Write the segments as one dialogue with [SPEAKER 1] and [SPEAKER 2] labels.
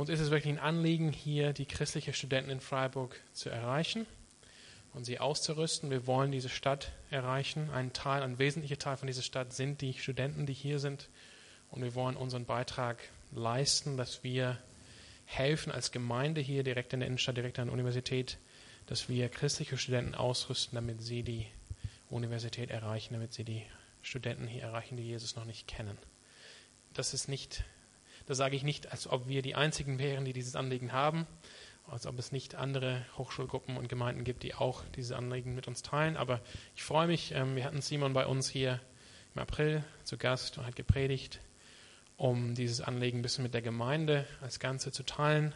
[SPEAKER 1] uns ist es wirklich ein Anliegen, hier die christlichen Studenten in Freiburg zu erreichen und sie auszurüsten. Wir wollen diese Stadt erreichen. Ein Teil, ein wesentlicher Teil von dieser Stadt sind die Studenten, die hier sind. Und wir wollen unseren Beitrag leisten, dass wir helfen als Gemeinde hier direkt in der Innenstadt, direkt an der Universität, dass wir christliche Studenten ausrüsten, damit sie die Universität erreichen, damit sie die Studenten hier erreichen, die Jesus noch nicht kennen. Das ist nicht, das sage ich nicht, als ob wir die einzigen wären, die dieses Anliegen haben, als ob es nicht andere Hochschulgruppen und Gemeinden gibt, die auch diese Anliegen mit uns teilen. Aber ich freue mich, ähm, wir hatten Simon bei uns hier im April zu Gast und hat gepredigt, um dieses Anliegen ein bisschen mit der Gemeinde als Ganze zu teilen,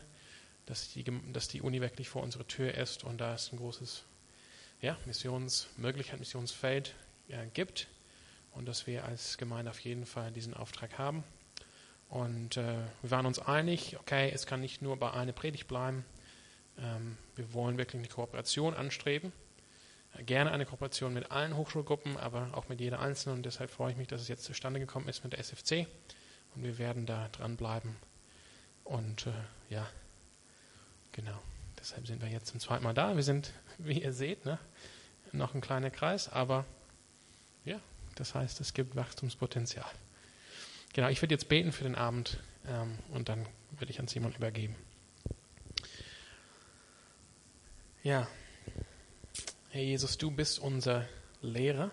[SPEAKER 1] dass die, dass die Uni wirklich vor unserer Tür ist und da es ein großes ja, Missionsmöglichkeit, Missionsfeld gibt und dass wir als Gemeinde auf jeden Fall diesen Auftrag haben. Und äh, wir waren uns einig, okay, es kann nicht nur bei einer Predigt bleiben, ähm, wir wollen wirklich eine Kooperation anstreben. Gerne eine Kooperation mit allen Hochschulgruppen, aber auch mit jeder einzelnen. Und deshalb freue ich mich, dass es jetzt zustande gekommen ist mit der SFC. Und wir werden da dranbleiben. Und äh, ja, genau. Deshalb sind wir jetzt zum zweiten Mal da. Wir sind, wie ihr seht, ne, noch ein kleiner Kreis, aber ja, das heißt, es gibt Wachstumspotenzial. Genau, ich würde jetzt beten für den Abend ähm, und dann würde ich an Simon übergeben. Ja, Herr Jesus, du bist unser Lehrer.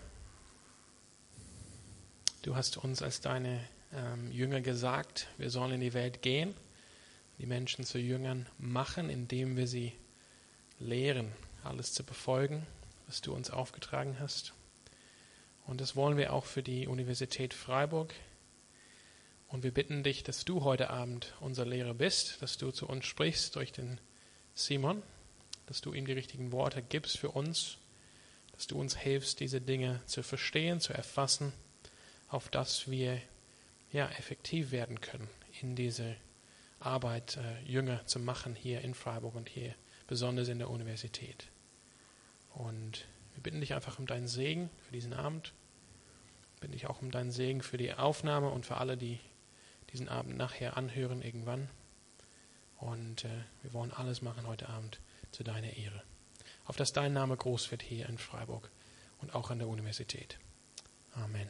[SPEAKER 1] Du hast uns als deine ähm, Jünger gesagt, wir sollen in die Welt gehen, die Menschen zu Jüngern machen, indem wir sie lehren, alles zu befolgen, was du uns aufgetragen hast. Und das wollen wir auch für die Universität Freiburg. Und wir bitten dich, dass du heute Abend unser Lehrer bist, dass du zu uns sprichst durch den Simon, dass du ihm die richtigen Worte gibst für uns, dass du uns hilfst, diese Dinge zu verstehen, zu erfassen, auf dass wir ja effektiv werden können in diese Arbeit, äh, Jünger zu machen hier in Freiburg und hier besonders in der Universität. Und wir bitten dich einfach um deinen Segen für diesen Abend. Wir bitten dich auch um deinen Segen für die Aufnahme und für alle, die diesen Abend nachher anhören irgendwann. Und äh, wir wollen alles machen heute Abend zu deiner Ehre. Auf dass dein Name groß wird hier in Freiburg und auch an der Universität. Amen.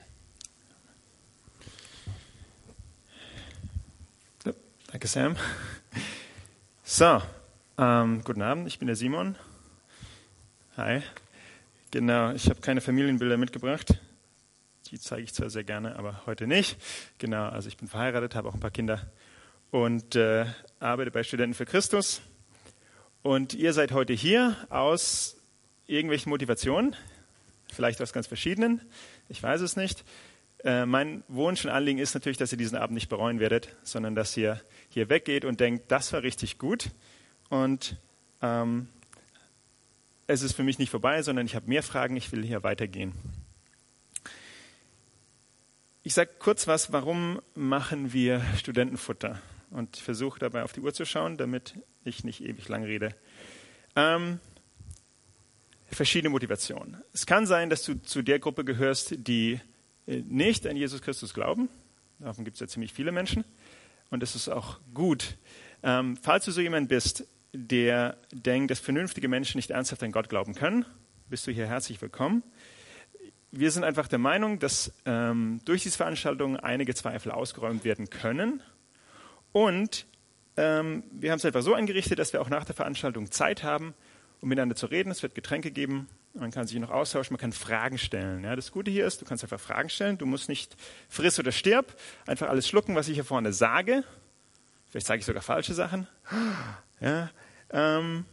[SPEAKER 2] Danke, Sam. So, ähm, guten Abend, ich bin der Simon. Hi. Genau, ich habe keine Familienbilder mitgebracht. Die zeige ich zwar sehr gerne, aber heute nicht. Genau, also ich bin verheiratet, habe auch ein paar Kinder und äh, arbeite bei Studenten für Christus. Und ihr seid heute hier aus irgendwelchen Motivationen, vielleicht aus ganz verschiedenen, ich weiß es nicht. Äh, mein Wunsch und Anliegen ist natürlich, dass ihr diesen Abend nicht bereuen werdet, sondern dass ihr hier weggeht und denkt, das war richtig gut und ähm, es ist für mich nicht vorbei, sondern ich habe mehr Fragen, ich will hier weitergehen. Ich sage kurz was, warum machen wir Studentenfutter? Und versuche dabei auf die Uhr zu schauen, damit ich nicht ewig lang rede. Ähm, verschiedene Motivationen. Es kann sein, dass du zu der Gruppe gehörst, die äh, nicht an Jesus Christus glauben. Davon gibt es ja ziemlich viele Menschen. Und das ist auch gut. Ähm, falls du so jemand bist, der denkt, dass vernünftige Menschen nicht ernsthaft an Gott glauben können, bist du hier herzlich willkommen. Wir sind einfach der Meinung, dass ähm, durch diese Veranstaltung einige Zweifel ausgeräumt werden können. Und ähm, wir haben es einfach so eingerichtet, dass wir auch nach der Veranstaltung Zeit haben, um miteinander zu reden. Es wird Getränke geben, man kann sich noch austauschen, man kann Fragen stellen. Ja, das Gute hier ist, du kannst einfach Fragen stellen. Du musst nicht friss oder stirb, einfach alles schlucken, was ich hier vorne sage. Vielleicht sage ich sogar falsche Sachen. Ja, ähm,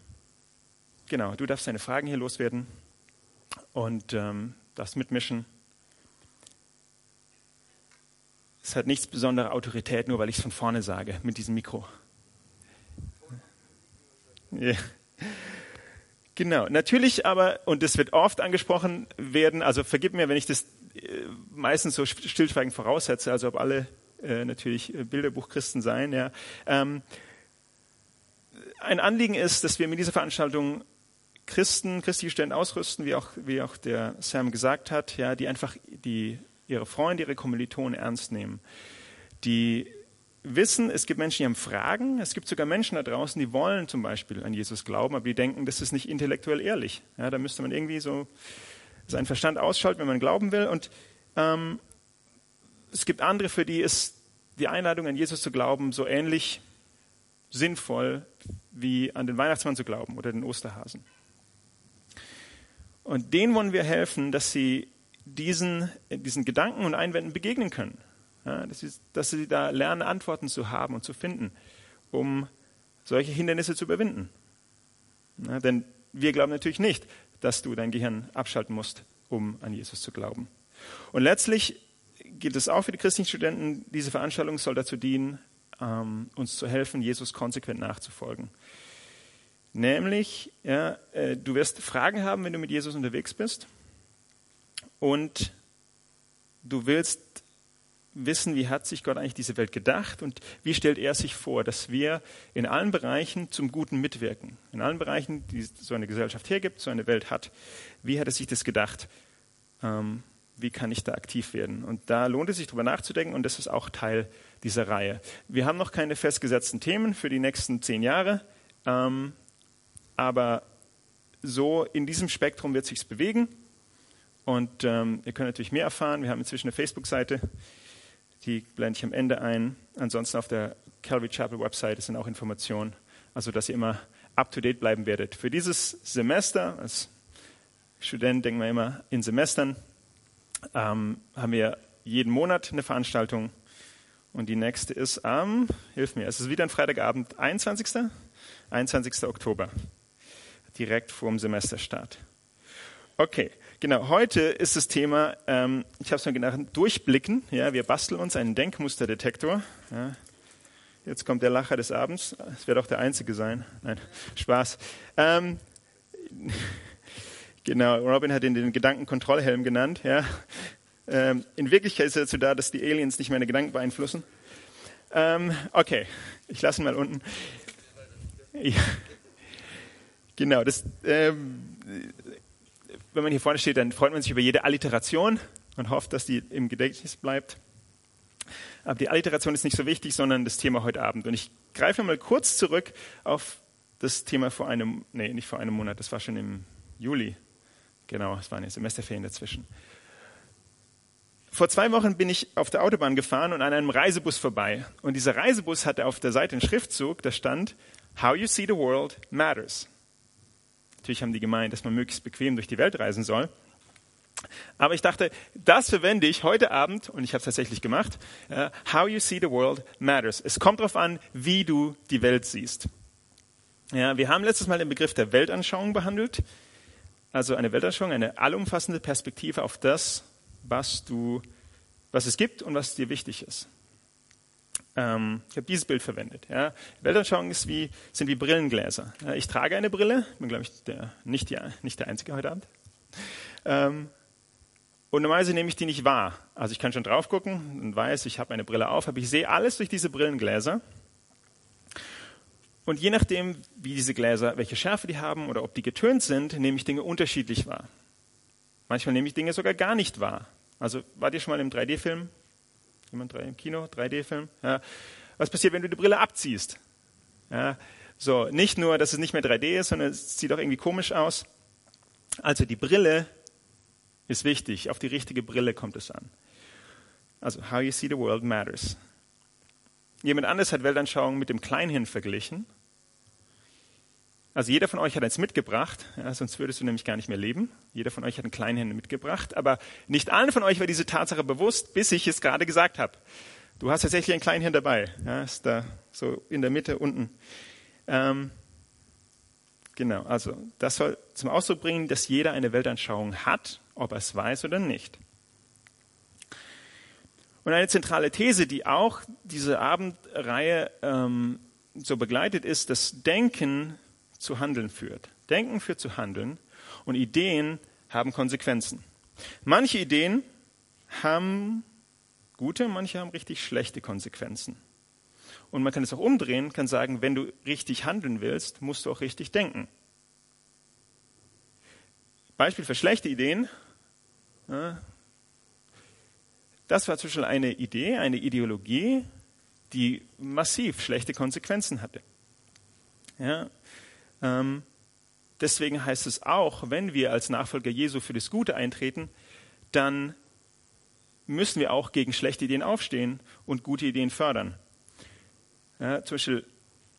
[SPEAKER 2] genau, du darfst deine Fragen hier loswerden und ähm, darfst mitmischen. Es hat nichts besondere Autorität, nur weil ich es von vorne sage mit diesem Mikro. Ja. Genau, natürlich aber, und das wird oft angesprochen werden, also vergib mir, wenn ich das äh, meistens so stillschweigend voraussetze, also ob alle äh, natürlich äh, Bilderbuchchristen seien, ja. Ähm, ein Anliegen ist, dass wir mit dieser Veranstaltung Christen, christliche Studenten ausrüsten, wie auch, wie auch der Sam gesagt hat, ja, die einfach die, ihre Freunde, ihre Kommilitonen ernst nehmen, die wissen, es gibt Menschen, die haben Fragen. Es gibt sogar Menschen da draußen, die wollen zum Beispiel an Jesus glauben, aber die denken, das ist nicht intellektuell ehrlich. Ja, da müsste man irgendwie so seinen Verstand ausschalten, wenn man glauben will. Und ähm, es gibt andere, für die ist die Einladung an Jesus zu glauben so ähnlich sinnvoll wie an den Weihnachtsmann zu glauben oder den Osterhasen. Und denen wollen wir helfen, dass sie diesen, diesen Gedanken und Einwänden begegnen können. Ja, dass, sie, dass sie da lernen, Antworten zu haben und zu finden, um solche Hindernisse zu überwinden. Ja, denn wir glauben natürlich nicht, dass du dein Gehirn abschalten musst, um an Jesus zu glauben. Und letztlich gilt es auch für die christlichen Studenten, diese Veranstaltung soll dazu dienen, ähm, uns zu helfen, Jesus konsequent nachzufolgen. Nämlich, ja, äh, du wirst Fragen haben, wenn du mit Jesus unterwegs bist. Und du willst wissen, wie hat sich Gott eigentlich diese Welt gedacht und wie stellt er sich vor, dass wir in allen Bereichen zum Guten mitwirken. In allen Bereichen, die so eine Gesellschaft hergibt, so eine Welt hat. Wie hat er sich das gedacht? Ähm, wie kann ich da aktiv werden? Und da lohnt es sich darüber nachzudenken und das ist auch Teil dieser Reihe. Wir haben noch keine festgesetzten Themen für die nächsten zehn Jahre, ähm, aber so in diesem Spektrum wird sich bewegen. Und ähm, ihr könnt natürlich mehr erfahren. Wir haben inzwischen eine Facebook-Seite, die blende ich am Ende ein. Ansonsten auf der Calvary Chapel Website sind auch Informationen, also dass ihr immer up to date bleiben werdet. Für dieses Semester, als Student denken wir immer in Semestern, ähm, haben wir jeden Monat eine Veranstaltung. Und die nächste ist am, hilf mir, es ist wieder ein Freitagabend, 21. 21. Oktober, direkt vor dem Semesterstart. Okay, genau. Heute ist das Thema, ähm, ich habe es mal genannt, durchblicken. Ja, wir basteln uns einen Denkmusterdetektor. Ja. Jetzt kommt der Lacher des Abends. Es wird auch der einzige sein. Nein, Spaß. Ähm, Genau, Robin hat ihn den Gedankenkontrollhelm genannt. Ja. Ähm, in Wirklichkeit ist er dazu da, dass die Aliens nicht meine Gedanken beeinflussen. Ähm, okay, ich lasse ihn mal unten. Ja. Genau, das, ähm, wenn man hier vorne steht, dann freut man sich über jede Alliteration und hofft, dass die im Gedächtnis bleibt. Aber die Alliteration ist nicht so wichtig, sondern das Thema heute Abend. Und ich greife mal kurz zurück auf das Thema vor einem, nee, nicht vor einem Monat, das war schon im Juli. Genau, es waren ja Semesterferien dazwischen. Vor zwei Wochen bin ich auf der Autobahn gefahren und an einem Reisebus vorbei. Und dieser Reisebus hatte auf der Seite einen Schriftzug, da stand, How you see the world matters. Natürlich haben die gemeint, dass man möglichst bequem durch die Welt reisen soll. Aber ich dachte, das verwende ich heute Abend, und ich habe es tatsächlich gemacht, uh, How you see the world matters. Es kommt darauf an, wie du die Welt siehst. Ja, wir haben letztes Mal den Begriff der Weltanschauung behandelt. Also eine Weltanschauung, eine allumfassende Perspektive auf das, was, du, was es gibt und was dir wichtig ist. Ähm, ich habe dieses Bild verwendet. Ja. Weltanschauung ist wie, sind wie Brillengläser. Ja, ich trage eine Brille, bin, glaube ich, der, nicht, die, nicht der Einzige heute Abend. Ähm, und normalerweise nehme ich die nicht wahr. Also ich kann schon drauf gucken und weiß, ich habe eine Brille auf, aber ich sehe alles durch diese Brillengläser. Und je nachdem, wie diese Gläser, welche Schärfe die haben oder ob die getönt sind, nehme ich Dinge unterschiedlich wahr. Manchmal nehme ich Dinge sogar gar nicht wahr. Also wart ihr schon mal im 3D-Film? Jemand im Kino? 3D-Film? Ja. Was passiert, wenn du die Brille abziehst? Ja. So, nicht nur, dass es nicht mehr 3D ist, sondern es sieht auch irgendwie komisch aus. Also die Brille ist wichtig. Auf die richtige Brille kommt es an. Also, how you see the world matters. Jemand anderes hat Weltanschauung mit dem Kleinhirn verglichen. Also jeder von euch hat eins mitgebracht, ja, sonst würdest du nämlich gar nicht mehr leben. Jeder von euch hat ein Kleinhirn mitgebracht, aber nicht allen von euch war diese Tatsache bewusst, bis ich es gerade gesagt habe. Du hast tatsächlich ein Kleinhirn dabei, ja, ist da so in der Mitte unten. Ähm, genau, also das soll zum Ausdruck bringen, dass jeder eine Weltanschauung hat, ob er es weiß oder nicht. Und eine zentrale These, die auch diese Abendreihe ähm, so begleitet, ist, dass Denken zu Handeln führt. Denken führt zu Handeln und Ideen haben Konsequenzen. Manche Ideen haben gute, manche haben richtig schlechte Konsequenzen. Und man kann es auch umdrehen, kann sagen, wenn du richtig handeln willst, musst du auch richtig denken. Beispiel für schlechte Ideen. Das war Beispiel eine Idee, eine Ideologie, die massiv schlechte Konsequenzen hatte. Ja, ähm, deswegen heißt es auch, wenn wir als Nachfolger Jesu für das Gute eintreten, dann müssen wir auch gegen schlechte Ideen aufstehen und gute Ideen fördern. Ja, zum Beispiel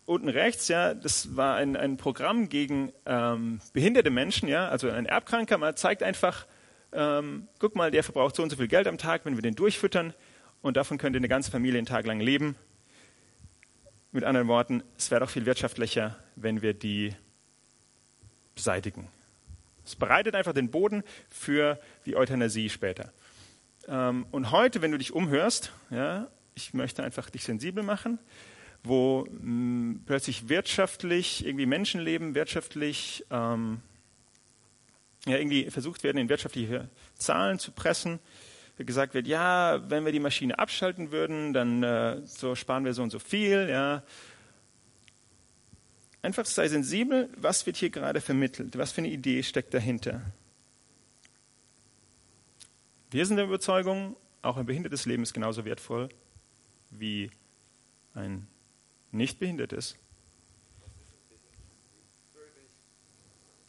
[SPEAKER 2] unten rechts, ja, das war ein, ein Programm gegen ähm, behinderte Menschen, ja, also ein Erbkranker. Man zeigt einfach, ähm, guck mal, der verbraucht so und so viel Geld am Tag, wenn wir den durchfüttern und davon könnte eine ganze Familie einen Tag lang leben. Mit anderen Worten, es wäre doch viel wirtschaftlicher, wenn wir die beseitigen. Es bereitet einfach den Boden für die Euthanasie später. Ähm, und heute, wenn du dich umhörst, ja, ich möchte einfach dich sensibel machen, wo mh, hm, plötzlich wirtschaftlich irgendwie Menschenleben wirtschaftlich ähm, ja, irgendwie versucht werden, in wirtschaftliche Zahlen zu pressen. Gesagt wird, ja, wenn wir die Maschine abschalten würden, dann äh, so sparen wir so und so viel. Ja. Einfach sei sensibel, was wird hier gerade vermittelt, was für eine Idee steckt dahinter. Wir sind der Überzeugung, auch ein behindertes Leben ist genauso wertvoll wie ein nicht behindertes.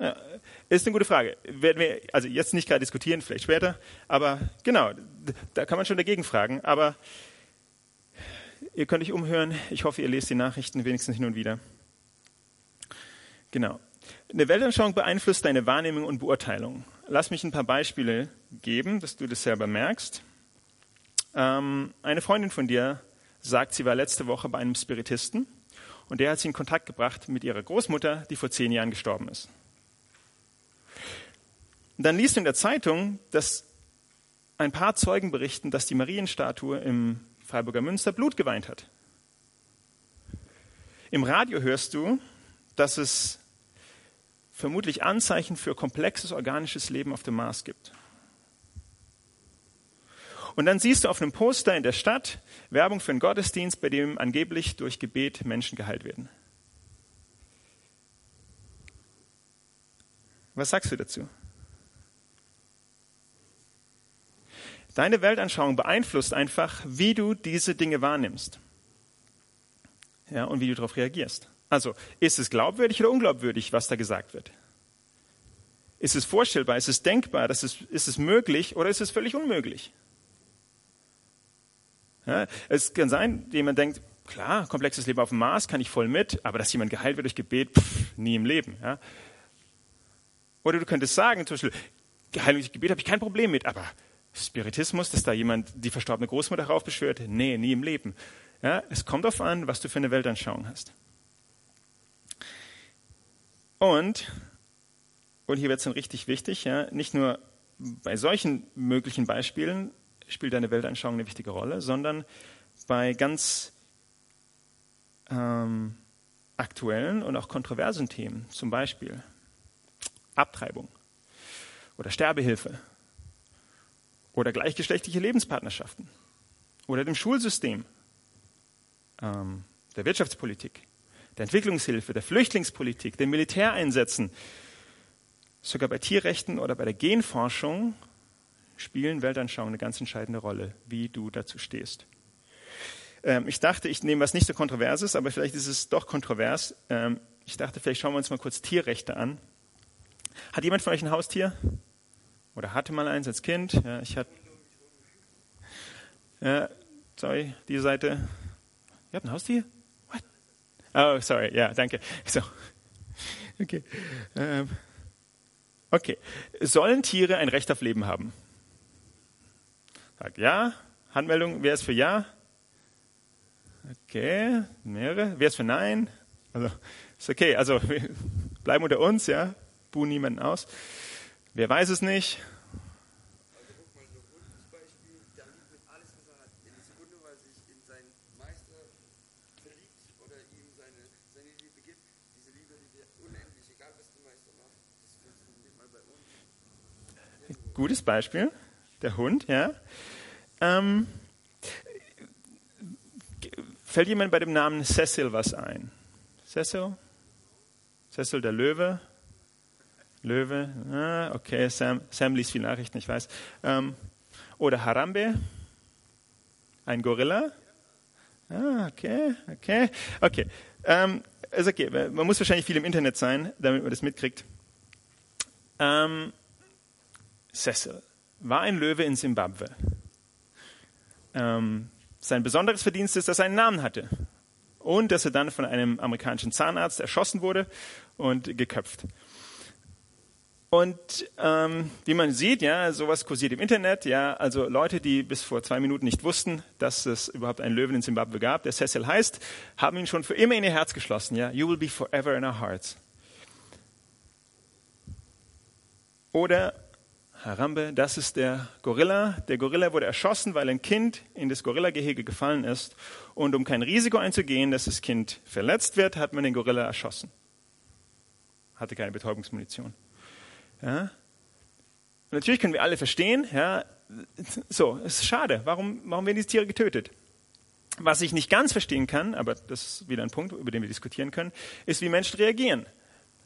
[SPEAKER 2] Ja, ist eine gute Frage. Werden wir also jetzt nicht gerade diskutieren, vielleicht später, aber genau, da kann man schon dagegen fragen. Aber ihr könnt euch umhören. Ich hoffe, ihr lest die Nachrichten wenigstens hin und wieder. Genau. Eine Weltanschauung beeinflusst deine Wahrnehmung und Beurteilung. Lass mich ein paar Beispiele geben, dass du das selber merkst. Ähm, eine Freundin von dir sagt, sie war letzte Woche bei einem Spiritisten und der hat sie in Kontakt gebracht mit ihrer Großmutter, die vor zehn Jahren gestorben ist. Und dann liest du in der Zeitung, dass ein paar Zeugen berichten, dass die Marienstatue im Freiburger Münster Blut geweint hat. Im Radio hörst du, dass es vermutlich Anzeichen für komplexes organisches Leben auf dem Mars gibt. Und dann siehst du auf einem Poster in der Stadt Werbung für einen Gottesdienst, bei dem angeblich durch Gebet Menschen geheilt werden. Was sagst du dazu? Deine Weltanschauung beeinflusst einfach, wie du diese Dinge wahrnimmst. Ja, und wie du darauf reagierst. Also, ist es glaubwürdig oder unglaubwürdig, was da gesagt wird? Ist es vorstellbar? Ist es denkbar? Ist es, ist es möglich oder ist es völlig unmöglich? Ja, es kann sein, jemand denkt, klar, komplexes Leben auf dem Mars kann ich voll mit, aber dass jemand geheilt wird durch Gebet, pff, nie im Leben. Ja. Oder du könntest sagen, zum Beispiel, Heilung durch Gebet habe ich kein Problem mit, aber Spiritismus, dass da jemand die verstorbene Großmutter heraufbeschwört? Nee, nie im Leben. Ja, es kommt darauf an, was du für eine Weltanschauung hast. Und, und hier wird es dann richtig wichtig, ja, nicht nur bei solchen möglichen Beispielen spielt deine Weltanschauung eine wichtige Rolle, sondern bei ganz ähm, aktuellen und auch kontroversen Themen, zum Beispiel Abtreibung oder Sterbehilfe oder gleichgeschlechtliche Lebenspartnerschaften oder dem Schulsystem, ähm, der Wirtschaftspolitik, der Entwicklungshilfe, der Flüchtlingspolitik, den Militäreinsätzen, sogar bei Tierrechten oder bei der Genforschung spielen Weltanschauungen eine ganz entscheidende Rolle, wie du dazu stehst. Ähm, ich dachte, ich nehme was nicht so Kontroverses, aber vielleicht ist es doch kontrovers. Ähm, ich dachte, vielleicht schauen wir uns mal kurz Tierrechte an. Hat jemand von euch ein Haustier? Oder hatte mal eins als Kind. Ja, ich hatte. Ja, sorry, die Seite. Ihr habt ein Haustier? What? Oh, sorry, ja, danke. So. Okay. Ähm. Okay. Sollen Tiere ein Recht auf Leben haben? Sag ja. Handmeldung, wer ist für ja? Okay, mehrere. Wer ist für nein? Also, ist okay. Also, wir bleiben unter uns, ja. Buhen niemanden aus. Wer weiß es nicht? Gutes Beispiel, der Hund, ja. Ähm, fällt jemand bei dem Namen Cecil was ein? Cecil? Cecil der Löwe? Löwe, ah, okay, Sam, Sam liest viele Nachrichten, ich weiß. Ähm, oder Harambe, ein Gorilla. Ah, okay, okay, okay. Ähm, ist okay. Man muss wahrscheinlich viel im Internet sein, damit man das mitkriegt. Ähm, Cecil war ein Löwe in Simbabwe. Ähm, sein besonderes Verdienst ist, dass er einen Namen hatte und dass er dann von einem amerikanischen Zahnarzt erschossen wurde und geköpft. Und ähm, wie man sieht, ja, sowas kursiert im Internet, ja, also Leute, die bis vor zwei Minuten nicht wussten, dass es überhaupt einen Löwen in Zimbabwe gab, der Cecil heißt, haben ihn schon für immer in ihr Herz geschlossen, ja. You will be forever in our hearts. Oder Harambe, das ist der Gorilla. Der Gorilla wurde erschossen, weil ein Kind in das Gorillagehege gefallen ist. Und um kein Risiko einzugehen, dass das Kind verletzt wird, hat man den Gorilla erschossen. Hatte keine Betäubungsmunition. Ja? natürlich können wir alle verstehen, ja, so, es ist schade. Warum, warum werden diese Tiere getötet? Was ich nicht ganz verstehen kann, aber das ist wieder ein Punkt, über den wir diskutieren können, ist, wie Menschen reagieren.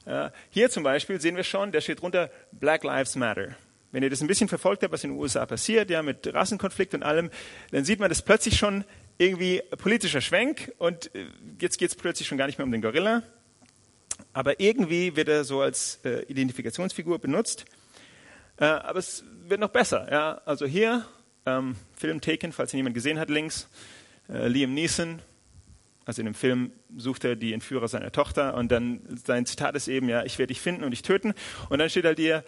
[SPEAKER 2] Ja, hier zum Beispiel sehen wir schon, da steht drunter Black Lives Matter. Wenn ihr das ein bisschen verfolgt habt, was in den USA passiert, ja, mit Rassenkonflikt und allem, dann sieht man das plötzlich schon irgendwie politischer Schwenk und äh, jetzt geht es plötzlich schon gar nicht mehr um den Gorilla, aber irgendwie wird er so als äh, Identifikationsfigur benutzt. Äh, aber es wird noch besser. Ja? Also hier, ähm, Film Taken, falls ihn jemand gesehen hat, links, äh, Liam Neeson. Also in dem Film sucht er die Entführer seiner Tochter und dann sein Zitat ist eben, ja, ich werde dich finden und dich töten. Und dann steht halt hier,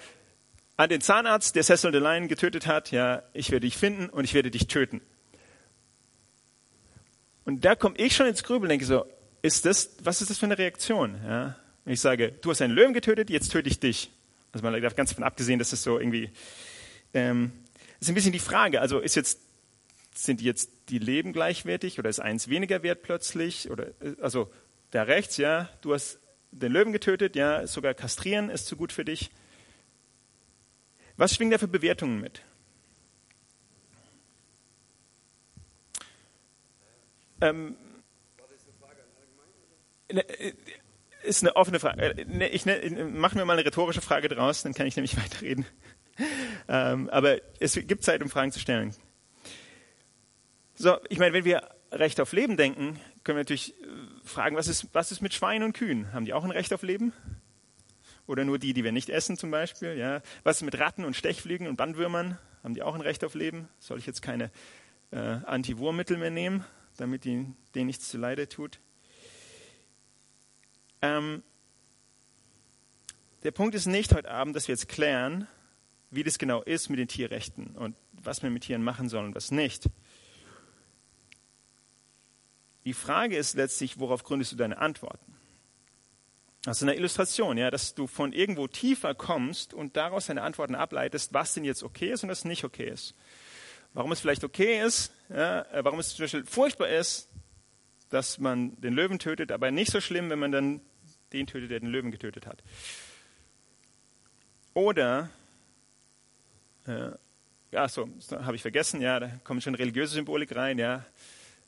[SPEAKER 2] an den Zahnarzt, der Cecil DeLine getötet hat, ja, ich werde dich finden und ich werde dich töten. Und da komme ich schon ins Grübeln, denke so, ist das, was ist das für eine Reaktion? Ja? Wenn ich sage, du hast einen Löwen getötet, jetzt töte ich dich. Also man darf ganz davon abgesehen, dass das so irgendwie, ähm, ist ein bisschen die Frage. Also ist jetzt, sind jetzt die Leben gleichwertig oder ist eins weniger wert plötzlich? Oder, äh, also da rechts, ja, du hast den Löwen getötet, ja, sogar kastrieren ist zu gut für dich. Was schwingen da für Bewertungen mit? Ähm, äh, ist eine offene Frage. Äh, ich ne, mache mir mal eine rhetorische Frage draus, dann kann ich nämlich weiterreden. Ähm, aber es gibt Zeit, um Fragen zu stellen. So, ich meine, wenn wir Recht auf Leben denken, können wir natürlich äh, fragen, was ist, was ist mit Schweinen und Kühen? Haben die auch ein Recht auf Leben? Oder nur die, die wir nicht essen zum Beispiel? Ja? Was ist mit Ratten und Stechflügen und Bandwürmern? Haben die auch ein Recht auf Leben? Soll ich jetzt keine äh, Anti-Wurmmittel mehr nehmen, damit die, denen nichts zu Leide tut? Ähm, der Punkt ist nicht heute Abend, dass wir jetzt klären, wie das genau ist mit den Tierrechten und was wir mit Tieren machen sollen und was nicht. Die Frage ist letztlich, worauf gründest du deine Antworten? Das ist eine Illustration, ja, dass du von irgendwo tiefer kommst und daraus deine Antworten ableitest, was denn jetzt okay ist und was nicht okay ist. Warum es vielleicht okay ist, ja, äh, warum es zum Beispiel furchtbar ist, dass man den Löwen tötet, aber nicht so schlimm, wenn man dann den tötet, der den Löwen getötet hat. Oder, äh, so, habe ich vergessen, ja, da kommt schon religiöse Symbolik rein, ja.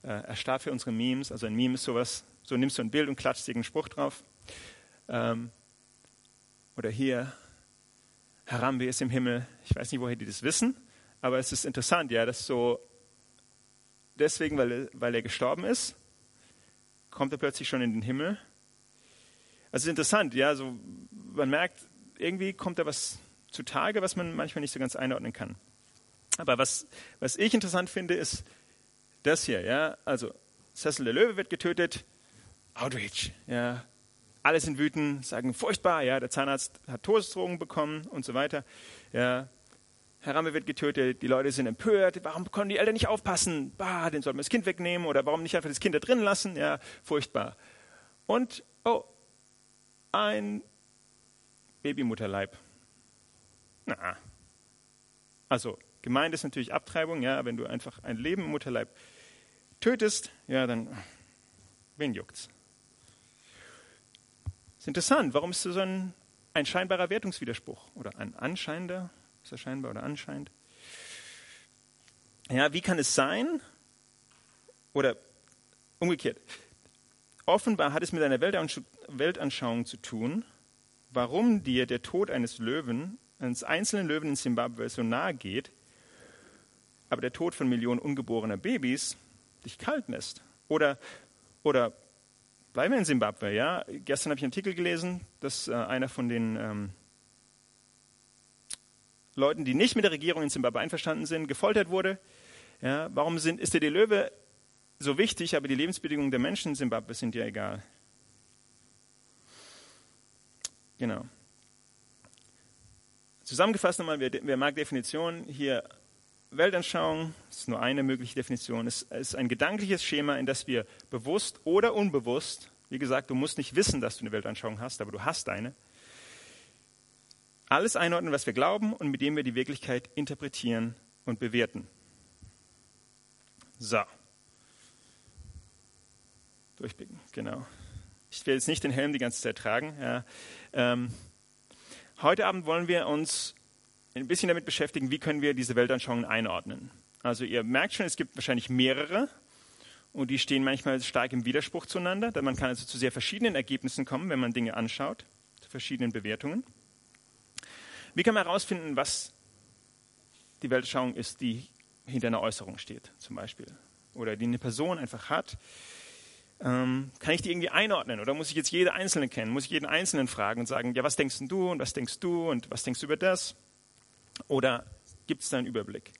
[SPEAKER 2] Äh, er starb für unsere Memes, also ein Meme ist sowas, so nimmst du ein Bild und klatschst irgendeinen Spruch drauf. Ähm, oder hier, Harambe ist im Himmel. Ich weiß nicht, woher die das wissen, aber es ist interessant, ja, dass so deswegen, weil, weil er gestorben ist, kommt er plötzlich schon in den Himmel. Also interessant, ja, so man merkt, irgendwie kommt da was zutage, was man manchmal nicht so ganz einordnen kann. Aber was, was ich interessant finde, ist das hier, ja, also Cecil der Löwe wird getötet, Outrage, ja, alle sind wütend, sagen furchtbar, ja, der Zahnarzt hat Todesdrohungen bekommen und so weiter, ja, Herr Ramme wird getötet, die Leute sind empört, warum können die Eltern nicht aufpassen? Bah, den sollten wir das Kind wegnehmen oder warum nicht einfach das Kind da drin lassen? Ja, furchtbar. Und, oh, ein Babymutterleib. Na, also gemeint ist natürlich Abtreibung, ja, wenn du einfach ein Leben im Mutterleib tötest, ja, dann, wen juckt's? Ist interessant, warum ist so ein, ein scheinbarer Wertungswiderspruch oder ein anscheinender ist er scheinbar oder anscheinend? Ja, wie kann es sein? Oder umgekehrt. Offenbar hat es mit einer Weltanschauung zu tun, warum dir der Tod eines Löwen, eines einzelnen Löwen in Simbabwe so nahe geht, aber der Tod von Millionen ungeborener Babys dich kalt lässt. Oder, oder bleiben wir in Simbabwe. Ja? Gestern habe ich einen Artikel gelesen, dass äh, einer von den ähm, Leuten, die nicht mit der Regierung in Simbabwe einverstanden sind, gefoltert wurde. Ja? Warum sind, ist der die Löwe so wichtig, aber die Lebensbedingungen der Menschen in Simbabwe sind ja egal? Genau. Zusammengefasst nochmal, wer, wer mag Definitionen, hier Weltanschauung ist nur eine mögliche Definition. Es ist ein gedankliches Schema, in das wir bewusst oder unbewusst, wie gesagt, du musst nicht wissen, dass du eine Weltanschauung hast, aber du hast eine, alles einordnen, was wir glauben und mit dem wir die Wirklichkeit interpretieren und bewerten. So. Durchblicken, genau. Ich will jetzt nicht den Helm die ganze Zeit tragen. Ja. Ähm, heute Abend wollen wir uns ein bisschen damit beschäftigen, wie können wir diese Weltanschauungen einordnen. Also ihr merkt schon, es gibt wahrscheinlich mehrere und die stehen manchmal stark im Widerspruch zueinander. Denn man kann also zu sehr verschiedenen Ergebnissen kommen, wenn man Dinge anschaut, zu verschiedenen Bewertungen. Wie kann man herausfinden, was die Weltanschauung ist, die hinter einer Äußerung steht, zum Beispiel? Oder die eine Person einfach hat. Ähm, kann ich die irgendwie einordnen? Oder muss ich jetzt jede Einzelne kennen? Muss ich jeden Einzelnen fragen und sagen, ja, was denkst du und was denkst du und was denkst du über das? Oder gibt es da einen Überblick?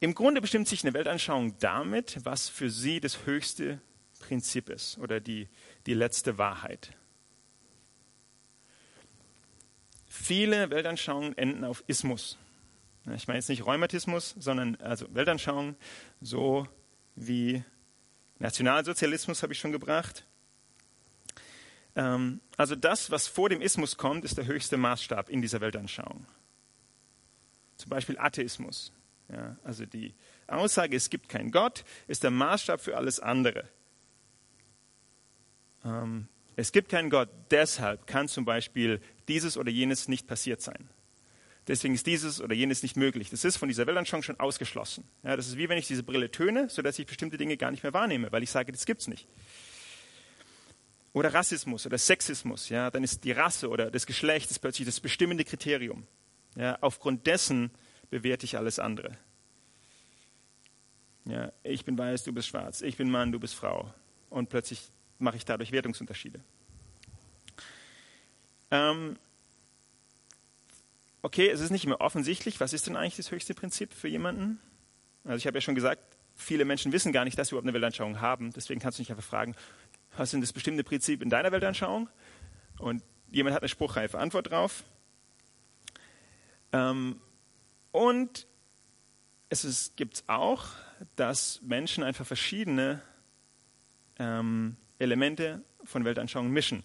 [SPEAKER 2] Im Grunde bestimmt sich eine Weltanschauung damit, was für sie das höchste Prinzip ist oder die, die letzte Wahrheit. Viele Weltanschauungen enden auf Ismus. Ich meine jetzt nicht Rheumatismus, sondern also Weltanschauungen, so wie Nationalsozialismus habe ich schon gebracht, ähm, also das, was vor dem Ismus kommt, ist der höchste Maßstab in dieser Weltanschauung. Zum Beispiel Atheismus. Ja, also die Aussage, es gibt keinen Gott, ist der Maßstab für alles andere. Ähm, es gibt keinen Gott, deshalb kann zum Beispiel dieses oder jenes nicht passiert sein. Deswegen ist dieses oder jenes nicht möglich. Das ist von dieser Weltanschauung schon ausgeschlossen. Ja, das ist wie wenn ich diese Brille töne, sodass ich bestimmte Dinge gar nicht mehr wahrnehme, weil ich sage, das gibt es nicht oder Rassismus oder Sexismus, ja, dann ist die Rasse oder das Geschlecht ist plötzlich das bestimmende Kriterium. Ja, aufgrund dessen bewerte ich alles andere. Ja, ich bin weiß, du bist schwarz, ich bin Mann, du bist Frau. Und plötzlich mache ich dadurch Wertungsunterschiede. Ähm, okay, es ist nicht mehr offensichtlich. Was ist denn eigentlich das höchste Prinzip für jemanden? Also ich habe ja schon gesagt, viele Menschen wissen gar nicht, dass sie überhaupt eine Weltanschauung haben. Deswegen kannst du nicht einfach fragen, was sind das bestimmte Prinzip in deiner Weltanschauung? Und jemand hat eine spruchreife Antwort drauf. Ähm, und es gibt auch, dass Menschen einfach verschiedene ähm, Elemente von Weltanschauungen mischen.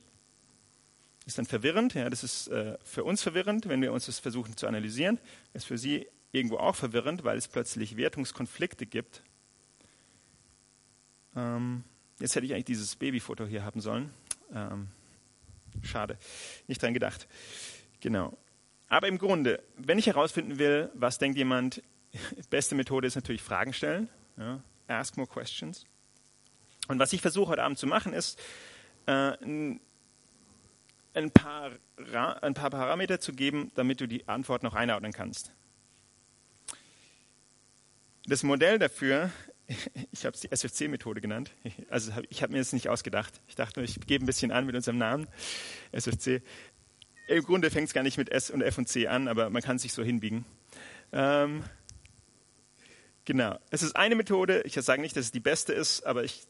[SPEAKER 2] Ist dann verwirrend, ja, das ist äh, für uns verwirrend, wenn wir uns das versuchen zu analysieren. Ist für sie irgendwo auch verwirrend, weil es plötzlich Wertungskonflikte gibt. Ähm, Jetzt hätte ich eigentlich dieses Babyfoto hier haben sollen. Ähm, schade, nicht dran gedacht. Genau. Aber im Grunde, wenn ich herausfinden will, was denkt jemand, beste Methode ist natürlich Fragen stellen. Ja, ask more questions. Und was ich versuche heute Abend zu machen, ist, äh, ein, paar, ein paar Parameter zu geben, damit du die Antwort noch einordnen kannst. Das Modell dafür ich habe es die SFC-Methode genannt. Also ich habe mir das nicht ausgedacht. Ich dachte, ich gebe ein bisschen an mit unserem Namen, SFC. Im Grunde fängt es gar nicht mit S und F und C an, aber man kann sich so hinbiegen. Ähm, genau. Es ist eine Methode. Ich sage nicht, dass es die beste ist, aber ich,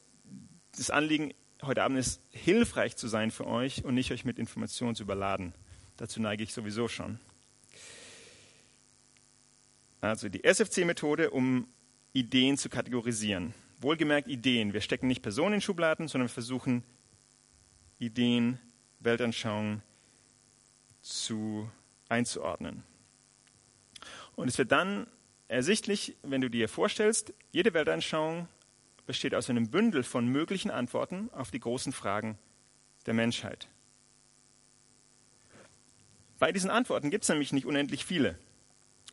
[SPEAKER 2] das Anliegen heute Abend ist, hilfreich zu sein für euch und nicht euch mit Informationen zu überladen. Dazu neige ich sowieso schon. Also die SFC-Methode, um Ideen zu kategorisieren. Wohlgemerkt Ideen. Wir stecken nicht Personen in Schubladen, sondern versuchen Ideen, Weltanschauungen zu, einzuordnen. Und es wird dann ersichtlich, wenn du dir vorstellst, jede Weltanschauung besteht aus einem Bündel von möglichen Antworten auf die großen Fragen der Menschheit. Bei diesen Antworten gibt es nämlich nicht unendlich viele,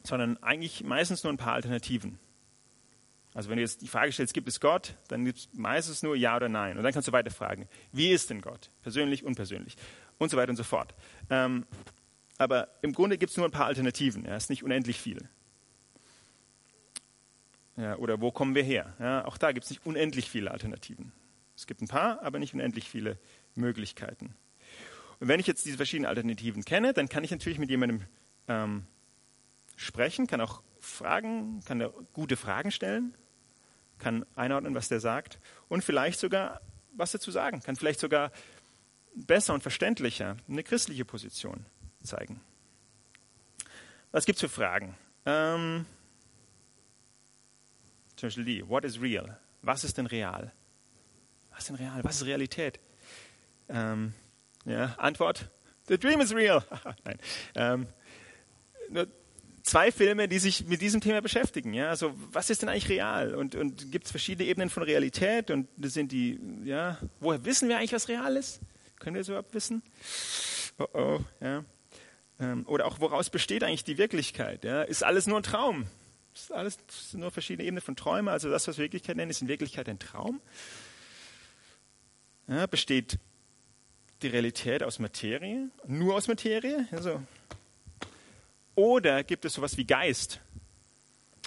[SPEAKER 2] sondern eigentlich meistens nur ein paar Alternativen. Also wenn du jetzt die Frage stellst, gibt es Gott, dann gibt es meistens nur Ja oder Nein. Und dann kannst du weiter fragen, wie ist denn Gott? Persönlich, unpersönlich und so weiter und so fort. Ähm, aber im Grunde gibt es nur ein paar Alternativen. Es ja, ist nicht unendlich viel. Ja, oder wo kommen wir her? Ja, auch da gibt es nicht unendlich viele Alternativen. Es gibt ein paar, aber nicht unendlich viele Möglichkeiten. Und wenn ich jetzt diese verschiedenen Alternativen kenne, dann kann ich natürlich mit jemandem ähm, sprechen, kann auch Fragen, kann gute Fragen stellen, kann einordnen, was der sagt und vielleicht sogar was dazu sagen, kann vielleicht sogar besser und verständlicher eine christliche Position zeigen. Was gibt es für Fragen? Ähm, zum Beispiel die, what is real? Was ist denn real? Was ist denn real? Was ist Realität? Ähm, ja, Antwort, the dream is real. Nein. Ähm, zwei Filme, die sich mit diesem Thema beschäftigen. Ja, also was ist denn eigentlich real? Und, und gibt es verschiedene Ebenen von Realität? Und das sind die, ja, woher wissen wir eigentlich, was real ist? Können wir das überhaupt wissen? Oh oh, ja. Ähm, oder auch, woraus besteht eigentlich die Wirklichkeit? Ja? Ist alles nur ein Traum? Alles nur verschiedene Ebenen von Träumen? Also das, was wir Wirklichkeit nennen, ist in Wirklichkeit ein Traum? Ja, besteht die Realität aus Materie? Nur aus Materie? Also, oder gibt es sowas wie Geist?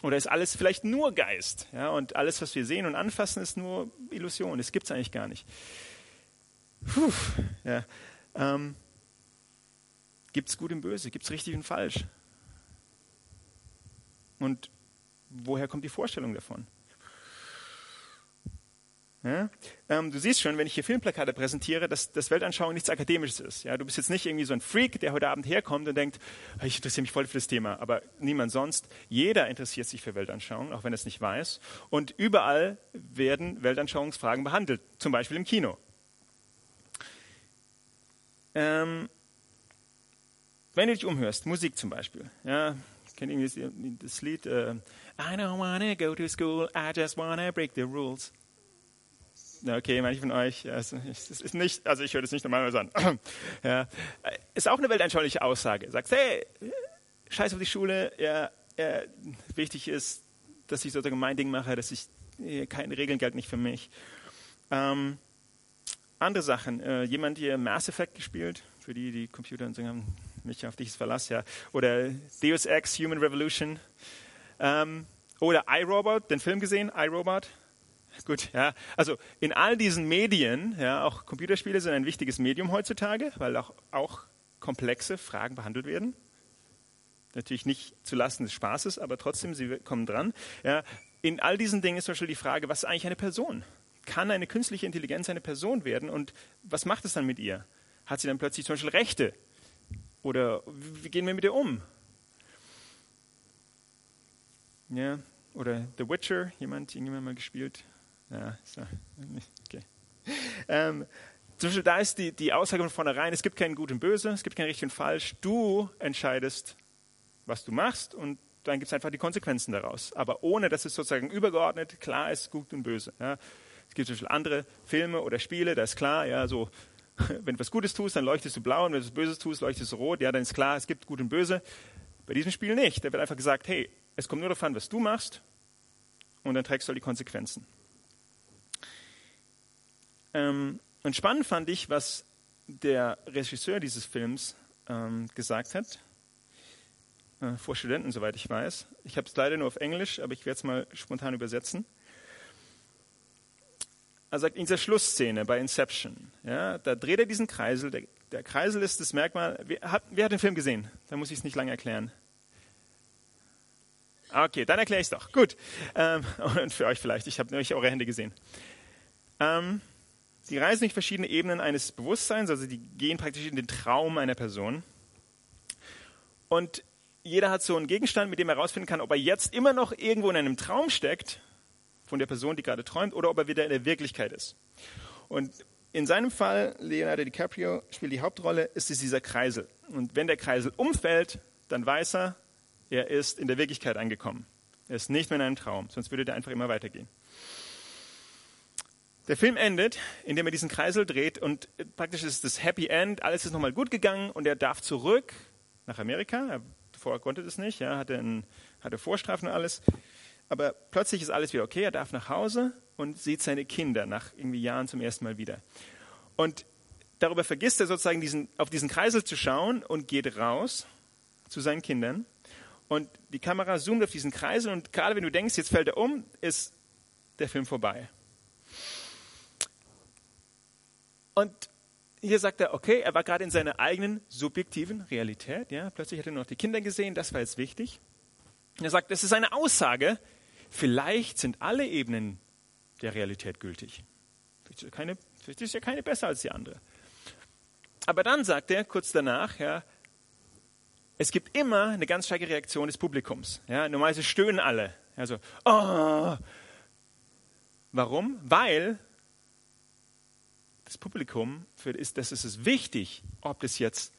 [SPEAKER 2] Oder ist alles vielleicht nur Geist? Ja, und alles, was wir sehen und anfassen, ist nur Illusion. Das gibt es eigentlich gar nicht. Puh, ja, ähm, gibt es gut und böse? Gibt es richtig und falsch? Und woher kommt die Vorstellung davon? Ja? Ähm, du siehst schon, wenn ich hier Filmplakate präsentiere, dass, dass Weltanschauung nichts Akademisches ist. Ja? Du bist jetzt nicht irgendwie so ein Freak, der heute Abend herkommt und denkt, ich interessiere mich voll für das Thema, aber niemand sonst. Jeder interessiert sich für Weltanschauung, auch wenn er es nicht weiß. Und überall werden Weltanschauungsfragen behandelt, zum Beispiel im Kino. Ähm, wenn du dich umhörst, Musik zum Beispiel, ja, kennt ihr das Lied? Uh, I don't wanna go to school, I just wanna break the rules. Okay, manche von euch, es ist nicht, also ich höre das nicht normalerweise an. Ja, ist auch eine weltanschauliche Aussage. Sagst, hey, scheiß auf die Schule, ja, ja, wichtig ist, dass ich sozusagen mein Ding mache, dass ich, keine Regeln gelten nicht für mich. Ähm, andere Sachen, äh, jemand hier Mass Effect gespielt, für die, die Computer und so haben, mich auf dich ist Verlass, ja. Oder Deus Ex, Human Revolution. Ähm, oder iRobot, den Film gesehen, iRobot, Gut, ja. Also in all diesen Medien, ja, auch Computerspiele sind ein wichtiges Medium heutzutage, weil auch, auch komplexe Fragen behandelt werden. Natürlich nicht zulasten des Spaßes, aber trotzdem, sie kommen dran. Ja. In all diesen Dingen ist zum Beispiel die Frage, was ist eigentlich eine Person? Kann eine künstliche Intelligenz eine Person werden und was macht es dann mit ihr? Hat sie dann plötzlich zum Beispiel Rechte? Oder wie gehen wir mit ihr um? Ja, oder The Witcher, jemand, irgendjemand mal gespielt? Ja, so. okay. Ähm, zum Beispiel, da ist die, die Aussage von vornherein, es gibt kein Gut und Böse, es gibt kein Richtig und Falsch. Du entscheidest, was du machst und dann gibt es einfach die Konsequenzen daraus. Aber ohne, dass es sozusagen übergeordnet klar ist, Gut und Böse. Ja. Es gibt zum Beispiel andere Filme oder Spiele, da ist klar, ja, so, wenn du was Gutes tust, dann leuchtest du blau und wenn du was Böses tust, leuchtest du rot. Ja, dann ist klar, es gibt Gut und Böse. Bei diesem Spiel nicht. Da wird einfach gesagt, hey, es kommt nur darauf an, was du machst und dann trägst du die Konsequenzen. Ähm, und spannend fand ich, was der Regisseur dieses Films ähm, gesagt hat, äh, vor Studenten, soweit ich weiß. Ich habe es leider nur auf Englisch, aber ich werde es mal spontan übersetzen. Er sagt, in dieser Schlussszene bei Inception, ja, da dreht er diesen Kreisel. Der, der Kreisel ist das Merkmal. Wer hat, wer hat den Film gesehen? Da muss ich es nicht lange erklären. Okay, dann erkläre ich es doch. Gut. Ähm, und für euch vielleicht. Ich habe nämlich eure Hände gesehen. Ähm, Sie reisen durch verschiedene Ebenen eines Bewusstseins, also die gehen praktisch in den Traum einer Person. Und jeder hat so einen Gegenstand, mit dem er herausfinden kann, ob er jetzt immer noch irgendwo in einem Traum steckt, von der Person, die gerade träumt, oder ob er wieder in der Wirklichkeit ist. Und in seinem Fall, Leonardo DiCaprio spielt die Hauptrolle, ist es dieser Kreisel. Und wenn der Kreisel umfällt, dann weiß er, er ist in der Wirklichkeit angekommen. Er ist nicht mehr in einem Traum, sonst würde der einfach immer weitergehen. Der Film endet, indem er diesen Kreisel dreht und praktisch ist das Happy End, alles ist nochmal gut gegangen und er darf zurück nach Amerika. Er, vorher konnte das nicht, ja, hatte, ein, hatte Vorstrafen und alles. Aber plötzlich ist alles wieder okay, er darf nach Hause und sieht seine Kinder nach irgendwie Jahren zum ersten Mal wieder. Und darüber vergisst er sozusagen diesen, auf diesen Kreisel zu schauen und geht raus zu seinen Kindern und die Kamera zoomt auf diesen Kreisel und gerade wenn du denkst, jetzt fällt er um, ist der Film vorbei. Und hier sagt er, okay, er war gerade in seiner eigenen subjektiven Realität. Ja, plötzlich hat er nur noch die Kinder gesehen, das war jetzt wichtig. Er sagt, das ist eine Aussage, vielleicht sind alle Ebenen der Realität gültig. Vielleicht ist, keine, vielleicht ist ja keine besser als die andere. Aber dann sagt er kurz danach, ja, es gibt immer eine ganz starke Reaktion des Publikums. Ja, normalerweise stöhnen alle. Also, oh. Warum? Weil das Publikum, für ist, das ist es wichtig, ob das jetzt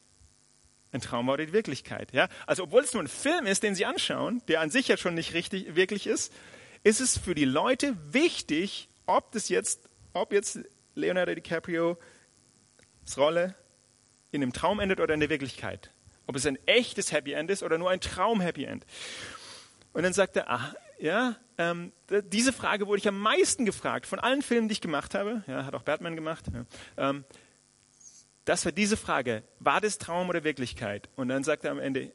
[SPEAKER 2] ein Traum war oder die Wirklichkeit. Ja? Also obwohl es nur ein Film ist, den sie anschauen, der an sich ja schon nicht richtig wirklich ist, ist es für die Leute wichtig, ob das jetzt, ob jetzt Leonardo DiCaprio's Rolle in einem Traum endet oder in der Wirklichkeit. Ob es ein echtes Happy End ist oder nur ein Traum Happy End. Und dann sagt er, ah, ja, ähm, diese Frage wurde ich am meisten gefragt von allen Filmen, die ich gemacht habe. Ja, hat auch Batman gemacht. Ja. Ähm, das war diese Frage, war das Traum oder Wirklichkeit? Und dann sagt er am Ende,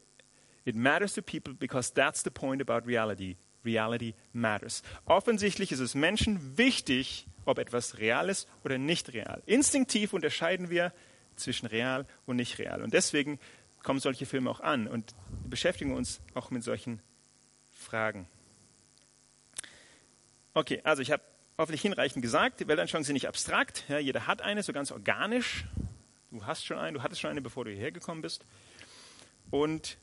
[SPEAKER 2] it matters to people because that's the point about reality. Reality matters. Offensichtlich ist es Menschen wichtig, ob etwas real ist oder nicht real. Instinktiv unterscheiden wir zwischen real und nicht real. Und deswegen kommen solche Filme auch an und beschäftigen uns auch mit solchen Fragen. Okay, also ich habe hoffentlich hinreichend gesagt, die Weltanschauungen sind nicht abstrakt. Ja, jeder hat eine, so ganz organisch. Du hast schon eine, du hattest schon eine, bevor du hierher gekommen bist. Und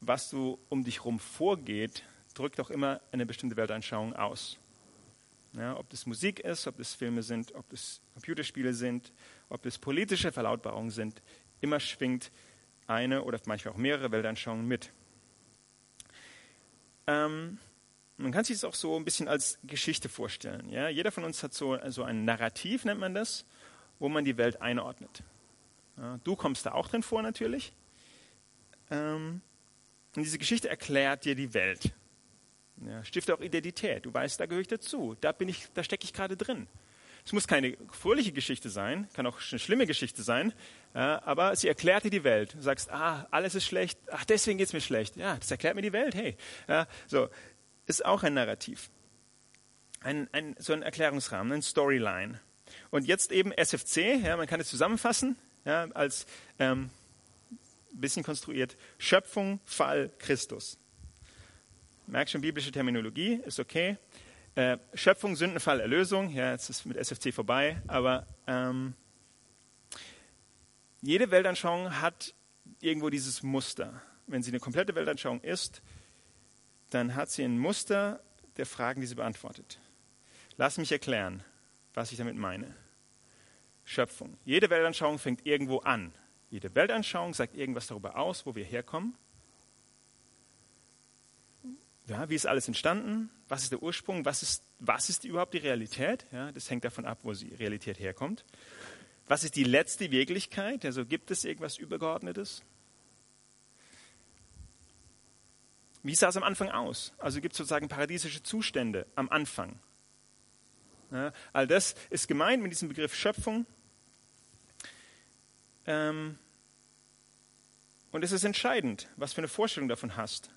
[SPEAKER 2] was du um dich herum vorgeht, drückt auch immer eine bestimmte Weltanschauung aus. Ja, ob das Musik ist, ob das Filme sind, ob das Computerspiele sind, ob das politische Verlautbarungen sind, immer schwingt eine oder manchmal auch mehrere Weltanschauungen mit. Ähm, man kann sich das auch so ein bisschen als Geschichte vorstellen. Ja? Jeder von uns hat so also ein Narrativ, nennt man das, wo man die Welt einordnet. Ja, du kommst da auch drin vor natürlich. Ähm, und diese Geschichte erklärt dir die Welt. Ja, stiftet auch Identität. Du weißt, da gehöre ich dazu. Da da stecke ich gerade drin. Es muss keine fröhliche Geschichte sein, kann auch eine schlimme Geschichte sein, aber sie erklärt dir die Welt. Du sagst, ah, alles ist schlecht, ach, deswegen geht es mir schlecht. Ja, das erklärt mir die Welt, hey. Ja, so, ist auch ein Narrativ. Ein, ein, so ein Erklärungsrahmen, ein Storyline. Und jetzt eben SFC, ja, man kann es zusammenfassen, ja, als ähm, bisschen konstruiert, Schöpfung, Fall, Christus. Merkst schon, biblische Terminologie, ist okay. Äh, Schöpfung, Sündenfall, Erlösung, ja, jetzt ist mit SFC vorbei, aber ähm, jede Weltanschauung hat irgendwo dieses Muster. Wenn sie eine komplette Weltanschauung ist, dann hat sie ein Muster der Fragen, die sie beantwortet. Lass mich erklären, was ich damit meine. Schöpfung. Jede Weltanschauung fängt irgendwo an. Jede Weltanschauung sagt irgendwas darüber aus, wo wir herkommen. Ja, wie ist alles entstanden? Was ist der Ursprung? Was ist, was ist überhaupt die Realität? Ja, das hängt davon ab, wo die Realität herkommt. Was ist die letzte Wirklichkeit? Also gibt es irgendwas Übergeordnetes? Wie sah es am Anfang aus? Also gibt es sozusagen paradiesische Zustände am Anfang. Ja, all das ist gemeint mit diesem Begriff Schöpfung. Ähm, und es ist entscheidend, was für eine Vorstellung davon hast,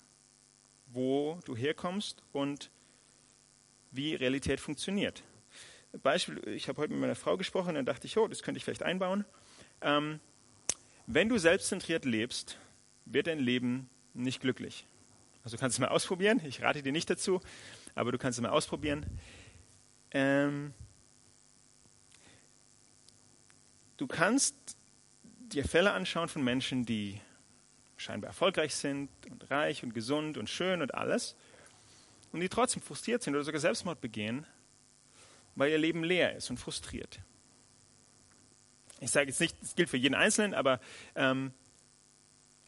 [SPEAKER 2] wo du herkommst und wie Realität funktioniert. Beispiel, ich habe heute mit meiner Frau gesprochen, dann dachte ich, oh, das könnte ich vielleicht einbauen. Ähm, wenn du selbstzentriert lebst, wird dein Leben nicht glücklich. Also du kannst es mal ausprobieren. Ich rate dir nicht dazu, aber du kannst es mal ausprobieren. Ähm, du kannst dir Fälle anschauen von Menschen, die scheinbar erfolgreich sind und reich und gesund und schön und alles und die trotzdem frustriert sind oder sogar Selbstmord begehen, weil ihr Leben leer ist und frustriert. Ich sage jetzt nicht, das gilt für jeden Einzelnen, aber ähm,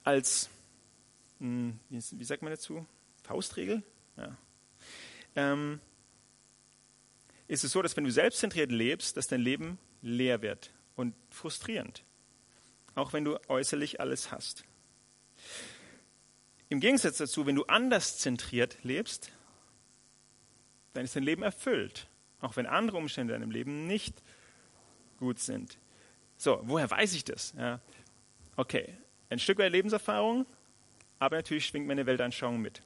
[SPEAKER 2] als hm, wie, wie sagt man dazu? Faustregel? Ja. Ähm, ist es so, dass wenn du selbstzentriert lebst, dass dein Leben leer wird und frustrierend. Auch wenn du äußerlich alles hast. Im Gegensatz dazu, wenn du anders zentriert lebst, dann ist dein Leben erfüllt. Auch wenn andere Umstände in deinem Leben nicht gut sind. So, woher weiß ich das? Ja. Okay, ein Stück weit Lebenserfahrung, aber natürlich schwingt meine Weltanschauung mit.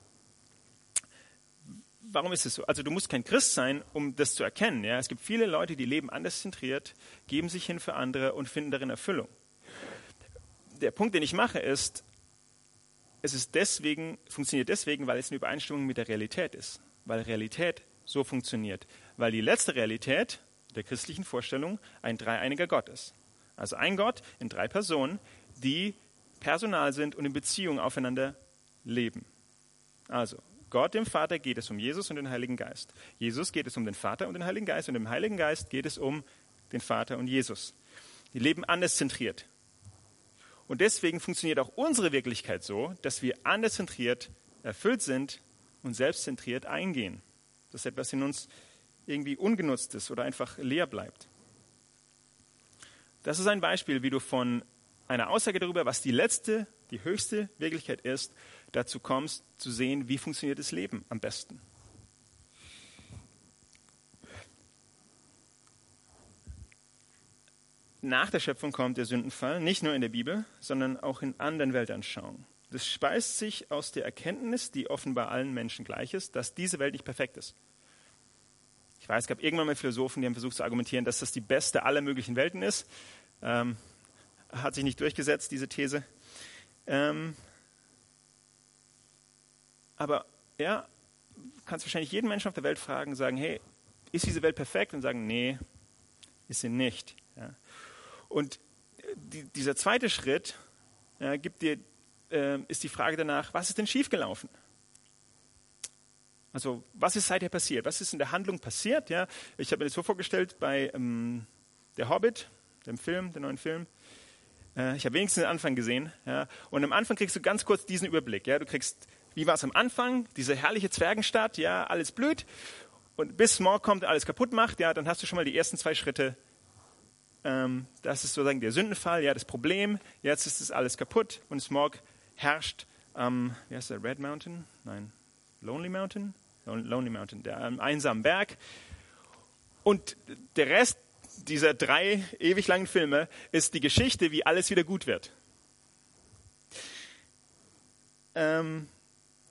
[SPEAKER 2] Warum ist es so? Also du musst kein Christ sein, um das zu erkennen. Ja? Es gibt viele Leute, die leben anders zentriert, geben sich hin für andere und finden darin Erfüllung. Der Punkt, den ich mache, ist, es ist deswegen, funktioniert deswegen, weil es eine Übereinstimmung mit der Realität ist. Weil Realität so funktioniert. Weil die letzte Realität der christlichen Vorstellung ein dreieiniger Gott ist. Also ein Gott in drei Personen, die personal sind und in Beziehung aufeinander leben. Also Gott, dem Vater, geht es um Jesus und den Heiligen Geist. Jesus geht es um den Vater und den Heiligen Geist und im Heiligen Geist geht es um den Vater und Jesus. Die leben anders zentriert. Und deswegen funktioniert auch unsere Wirklichkeit so, dass wir anders zentriert erfüllt sind und selbstzentriert eingehen. Dass etwas in uns irgendwie ungenutzt ist oder einfach leer bleibt. Das ist ein Beispiel, wie du von einer Aussage darüber, was die letzte, die höchste Wirklichkeit ist, dazu kommst, zu sehen, wie funktioniert das Leben am besten. Nach der Schöpfung kommt der Sündenfall, nicht nur in der Bibel, sondern auch in anderen Weltanschauungen. Das speist sich aus der Erkenntnis, die offenbar allen Menschen gleich ist, dass diese Welt nicht perfekt ist. Ich weiß, es gab irgendwann mal Philosophen, die haben versucht zu argumentieren, dass das die beste aller möglichen Welten ist. Ähm, hat sich nicht durchgesetzt, diese These. Ähm, aber ja, kannst wahrscheinlich jeden Menschen auf der Welt fragen, sagen, hey, ist diese Welt perfekt? Und sagen, nee, ist sie nicht. Ja. Und die, dieser zweite Schritt ja, gibt dir, äh, ist die Frage danach, was ist denn schiefgelaufen? Also was ist seither passiert? Was ist in der Handlung passiert? Ja, ich habe mir das so vorgestellt bei ähm, Der Hobbit, dem Film, der neuen Film. Äh, ich habe wenigstens den Anfang gesehen. Ja, und am Anfang kriegst du ganz kurz diesen Überblick. Ja, du kriegst, wie war es am Anfang? Diese herrliche Zwergenstadt, ja, alles blüht. Und bis Smog kommt, alles kaputt macht, ja, dann hast du schon mal die ersten zwei Schritte. Ähm, das ist sozusagen der Sündenfall, ja, das Problem. Jetzt ist es alles kaputt und Smog herrscht am, wie heißt der, Red Mountain? Nein, Lonely Mountain? Lonely Mountain, der ähm, einsamen Berg. Und der Rest dieser drei ewig langen Filme ist die Geschichte, wie alles wieder gut wird. Ähm,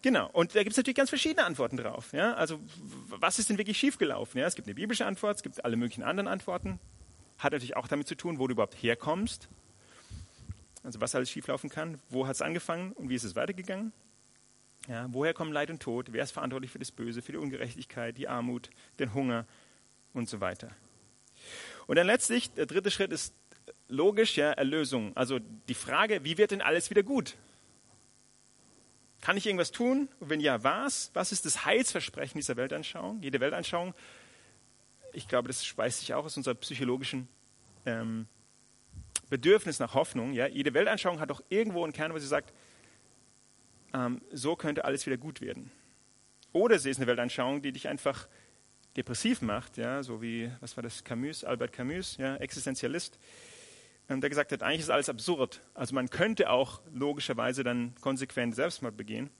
[SPEAKER 2] genau. Und da gibt es natürlich ganz verschiedene Antworten drauf. Ja? Also, was ist denn wirklich schiefgelaufen? Ja? Es gibt eine biblische Antwort, es gibt alle möglichen anderen Antworten. Hat natürlich auch damit zu tun, wo du überhaupt herkommst. Also, was alles schieflaufen kann. Wo hat es angefangen und wie ist es weitergegangen? Ja, woher kommen Leid und Tod? Wer ist verantwortlich für das Böse, für die Ungerechtigkeit, die Armut, den Hunger und so weiter? Und dann letztlich, der dritte Schritt ist logisch, ja, Erlösung. Also die Frage, wie wird denn alles wieder gut? Kann ich irgendwas tun? Und wenn ja, was? Was ist das Heilsversprechen dieser Weltanschauung? Jede Weltanschauung, ich glaube, das speist sich auch aus unserer psychologischen ähm, Bedürfnis nach Hoffnung. Ja? Jede Weltanschauung hat doch irgendwo einen Kern, wo sie sagt, ähm, so könnte alles wieder gut werden. Oder sie ist eine Weltanschauung, die dich einfach depressiv macht, ja, so wie, was war das, Camus, Albert Camus, ja, Existenzialist, ähm, der gesagt hat, eigentlich ist alles absurd. Also man könnte auch logischerweise dann konsequent Selbstmord begehen.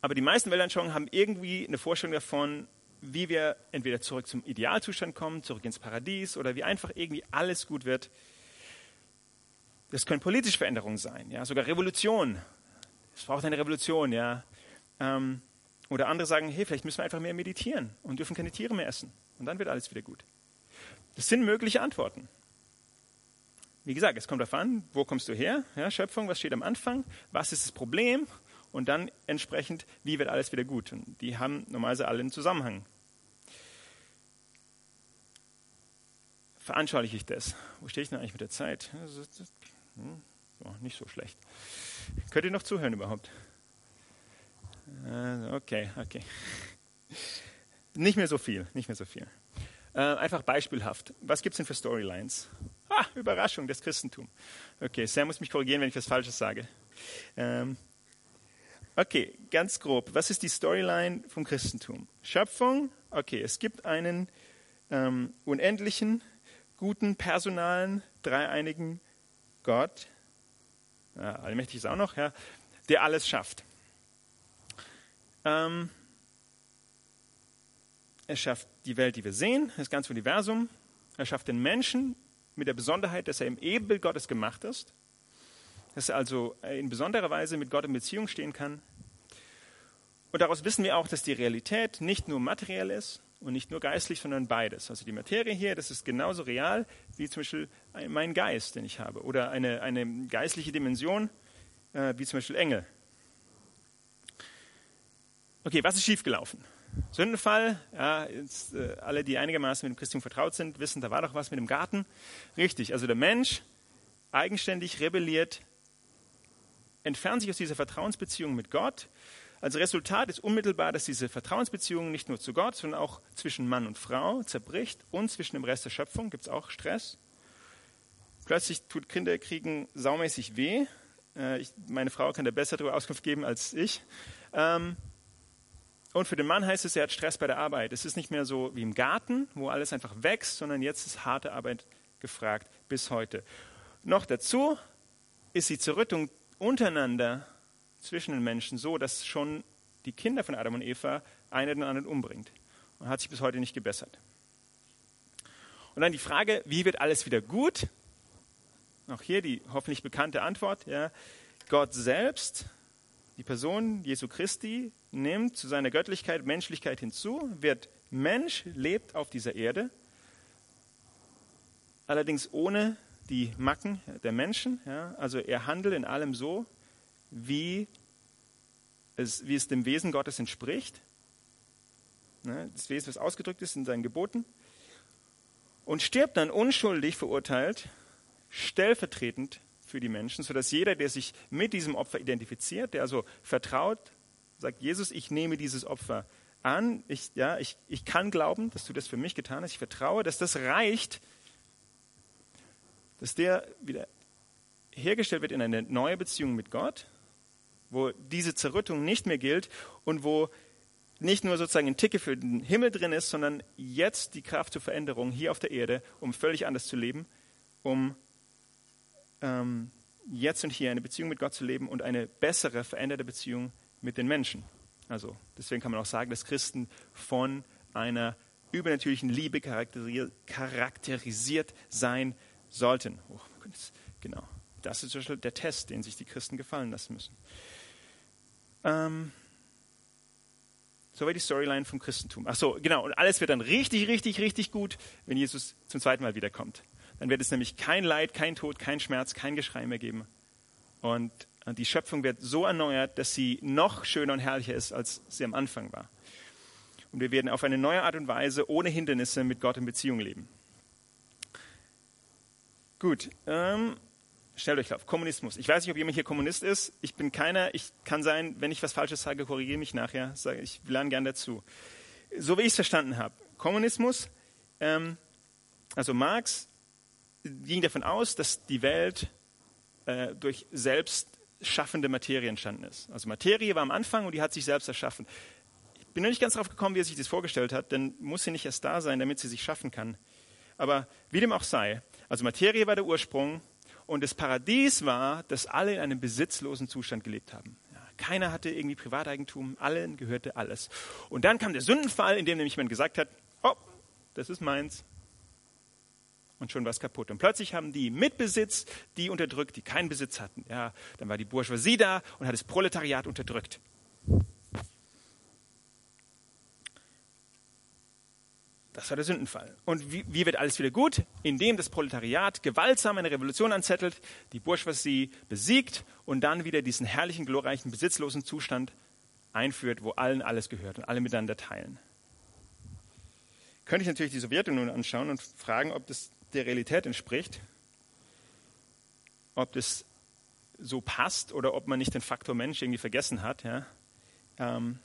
[SPEAKER 2] Aber die meisten Weltanschauungen haben irgendwie eine Vorstellung davon, wie wir entweder zurück zum Idealzustand kommen, zurück ins Paradies oder wie einfach irgendwie alles gut wird. Das können politische Veränderungen sein, ja, sogar Revolution, es braucht eine Revolution, ja. Ähm, oder andere sagen, hey, vielleicht müssen wir einfach mehr meditieren und dürfen keine Tiere mehr essen. Und dann wird alles wieder gut. Das sind mögliche Antworten. Wie gesagt, es kommt darauf an, wo kommst du her? Ja, Schöpfung, was steht am Anfang? Was ist das Problem? Und dann entsprechend, wie wird alles wieder gut? Und die haben normalerweise alle einen Zusammenhang. Veranschauliche ich das? Wo stehe ich denn eigentlich mit der Zeit? Hm, so, nicht so schlecht. Könnt ihr noch zuhören überhaupt? Äh, okay, okay. Nicht mehr so viel, nicht mehr so viel. Äh, einfach beispielhaft. Was gibt es denn für Storylines? Ah, Überraschung, das Christentum. Okay, Sam muss mich korrigieren, wenn ich was Falsches sage. Ähm, okay, ganz grob. Was ist die Storyline vom Christentum? Schöpfung, okay, es gibt einen ähm, unendlichen, guten, personalen, dreieinigen Gott, ja, allmächtig ist auch noch, ja, der alles schafft. Ähm, er schafft die Welt, die wir sehen, das ganze Universum. Er schafft den Menschen mit der Besonderheit, dass er im Ebenbild Gottes gemacht ist. dass er also in besonderer Weise mit Gott in Beziehung stehen kann. Und daraus wissen wir auch, dass die Realität nicht nur materiell ist und nicht nur geistlich, sondern beides. Also die Materie hier, das ist genauso real wie zum Beispiel mein Geist, den ich habe, oder eine, eine geistliche Dimension, äh, wie zum Beispiel Engel. Okay, was ist schiefgelaufen? Sündenfall, ja, jetzt, äh, alle, die einigermaßen mit dem Christentum vertraut sind, wissen, da war doch was mit dem Garten. Richtig, also der Mensch eigenständig rebelliert, entfernt sich aus dieser Vertrauensbeziehung mit Gott. Als Resultat ist unmittelbar, dass diese Vertrauensbeziehung nicht nur zu Gott, sondern auch zwischen Mann und Frau zerbricht und zwischen dem Rest der Schöpfung gibt es auch Stress. Plötzlich tut Kinderkriegen saumäßig weh. Äh, ich, meine Frau kann da besser darüber Auskunft geben als ich. Ähm, und für den Mann heißt es, er hat Stress bei der Arbeit. Es ist nicht mehr so wie im Garten, wo alles einfach wächst, sondern jetzt ist harte Arbeit gefragt bis heute. Noch dazu ist die Zerrüttung untereinander zwischen den Menschen so, dass schon die Kinder von Adam und Eva einer den anderen umbringt. Und hat sich bis heute nicht gebessert. Und dann die Frage, wie wird alles wieder gut? Auch hier die hoffentlich bekannte Antwort. Ja. Gott selbst, die Person Jesu Christi, nimmt zu seiner Göttlichkeit Menschlichkeit hinzu, wird Mensch, lebt auf dieser Erde, allerdings ohne die Macken der Menschen. Ja. Also er handelt in allem so, wie es, wie es dem Wesen Gottes entspricht. Ne, das Wesen, was ausgedrückt ist in seinen Geboten. Und stirbt dann unschuldig verurteilt, stellvertretend für die Menschen, sodass jeder, der sich mit diesem Opfer identifiziert, der also vertraut, sagt, Jesus, ich nehme dieses Opfer an, ich, ja, ich, ich kann glauben, dass du das für mich getan hast, ich vertraue, dass das reicht, dass der wieder hergestellt wird in eine neue Beziehung mit Gott, wo diese Zerrüttung nicht mehr gilt und wo nicht nur sozusagen ein Ticke für den Himmel drin ist, sondern jetzt die Kraft zur Veränderung hier auf der Erde, um völlig anders zu leben, um ähm, jetzt und hier eine Beziehung mit Gott zu leben und eine bessere, veränderte Beziehung mit den Menschen. Also deswegen kann man auch sagen, dass Christen von einer übernatürlichen Liebe charakterisiert sein sollten. Oh, genau. Das ist der Test, den sich die Christen gefallen lassen müssen. Ähm, Soweit die Storyline vom Christentum. Ach so, genau. Und alles wird dann richtig, richtig, richtig gut, wenn Jesus zum zweiten Mal wiederkommt. Dann wird es nämlich kein Leid, kein Tod, kein Schmerz, kein Geschrei mehr geben. Und die Schöpfung wird so erneuert, dass sie noch schöner und herrlicher ist, als sie am Anfang war. Und wir werden auf eine neue Art und Weise ohne Hindernisse mit Gott in Beziehung leben. Gut, ähm, stellt euch auf, Kommunismus. Ich weiß nicht, ob jemand hier Kommunist ist. Ich bin keiner. Ich kann sein, wenn ich was Falsches sage, korrigiere mich nachher. Ich lerne gern dazu. So wie ich es verstanden habe. Kommunismus, ähm, also Marx ging davon aus, dass die Welt äh, durch selbst schaffende Materie entstanden ist. Also Materie war am Anfang und die hat sich selbst erschaffen. Ich bin noch nicht ganz darauf gekommen, wie er sich das vorgestellt hat, denn muss sie nicht erst da sein, damit sie sich schaffen kann. Aber wie dem auch sei, also Materie war der Ursprung und das Paradies war, dass alle in einem besitzlosen Zustand gelebt haben. Keiner hatte irgendwie Privateigentum, allen gehörte alles. Und dann kam der Sündenfall, in dem nämlich jemand gesagt hat, oh, das ist meins. Und schon war es kaputt. Und plötzlich haben die mit Besitz die unterdrückt, die keinen Besitz hatten. Ja, dann war die Bourgeoisie da und hat das Proletariat unterdrückt. Das war der Sündenfall. Und wie, wie, wird alles wieder gut? Indem das Proletariat gewaltsam eine Revolution anzettelt, die Bourgeoisie besiegt und dann wieder diesen herrlichen, glorreichen, besitzlosen Zustand einführt, wo allen alles gehört und alle miteinander teilen. Könnte ich natürlich die Sowjetunion anschauen und fragen, ob das der Realität entspricht, ob das so passt oder ob man nicht den Faktor Mensch irgendwie vergessen hat. Ja. Ähm,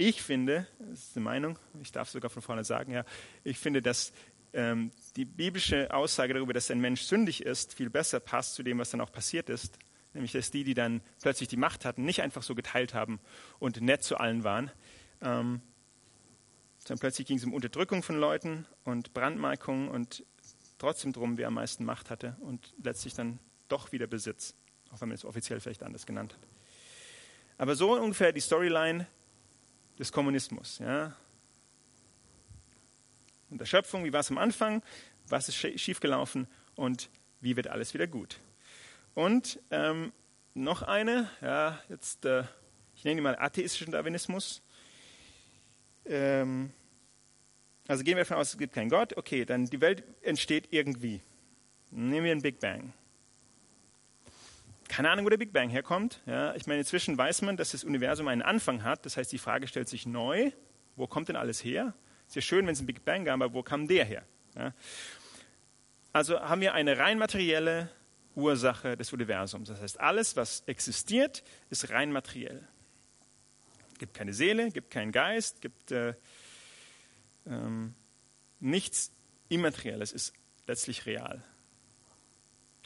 [SPEAKER 2] ich finde, das ist eine Meinung, ich darf sogar von vorne sagen, ja, ich finde, dass ähm, die biblische Aussage darüber, dass ein Mensch sündig ist, viel besser passt zu dem, was dann auch passiert ist. Nämlich, dass die, die dann plötzlich die Macht hatten, nicht einfach so geteilt haben und nett zu allen waren, ähm, sondern plötzlich ging es um Unterdrückung von Leuten und Brandmarkung und trotzdem drum, wer am meisten Macht hatte und letztlich dann doch wieder Besitz, auch wenn man es offiziell vielleicht anders genannt hat. Aber so ungefähr die Storyline des Kommunismus. Ja. Und der Schöpfung, wie war es am Anfang, was ist schiefgelaufen und wie wird alles wieder gut. Und ähm, noch eine, ja, jetzt, äh, ich nenne die mal atheistischen Darwinismus. Ähm, also gehen wir davon aus, es gibt keinen Gott. Okay, dann die Welt entsteht irgendwie. Nehmen wir einen Big Bang. Keine Ahnung, wo der Big Bang herkommt. Ja, ich meine, inzwischen weiß man, dass das Universum einen Anfang hat. Das heißt, die Frage stellt sich neu. Wo kommt denn alles her? Ist ja schön, wenn es einen Big Bang gab, aber wo kam der her? Ja. Also haben wir eine rein materielle Ursache des Universums. Das heißt, alles, was existiert, ist rein materiell. Es gibt keine Seele, gibt keinen Geist, gibt äh, ähm, nichts Immaterielles, ist letztlich real.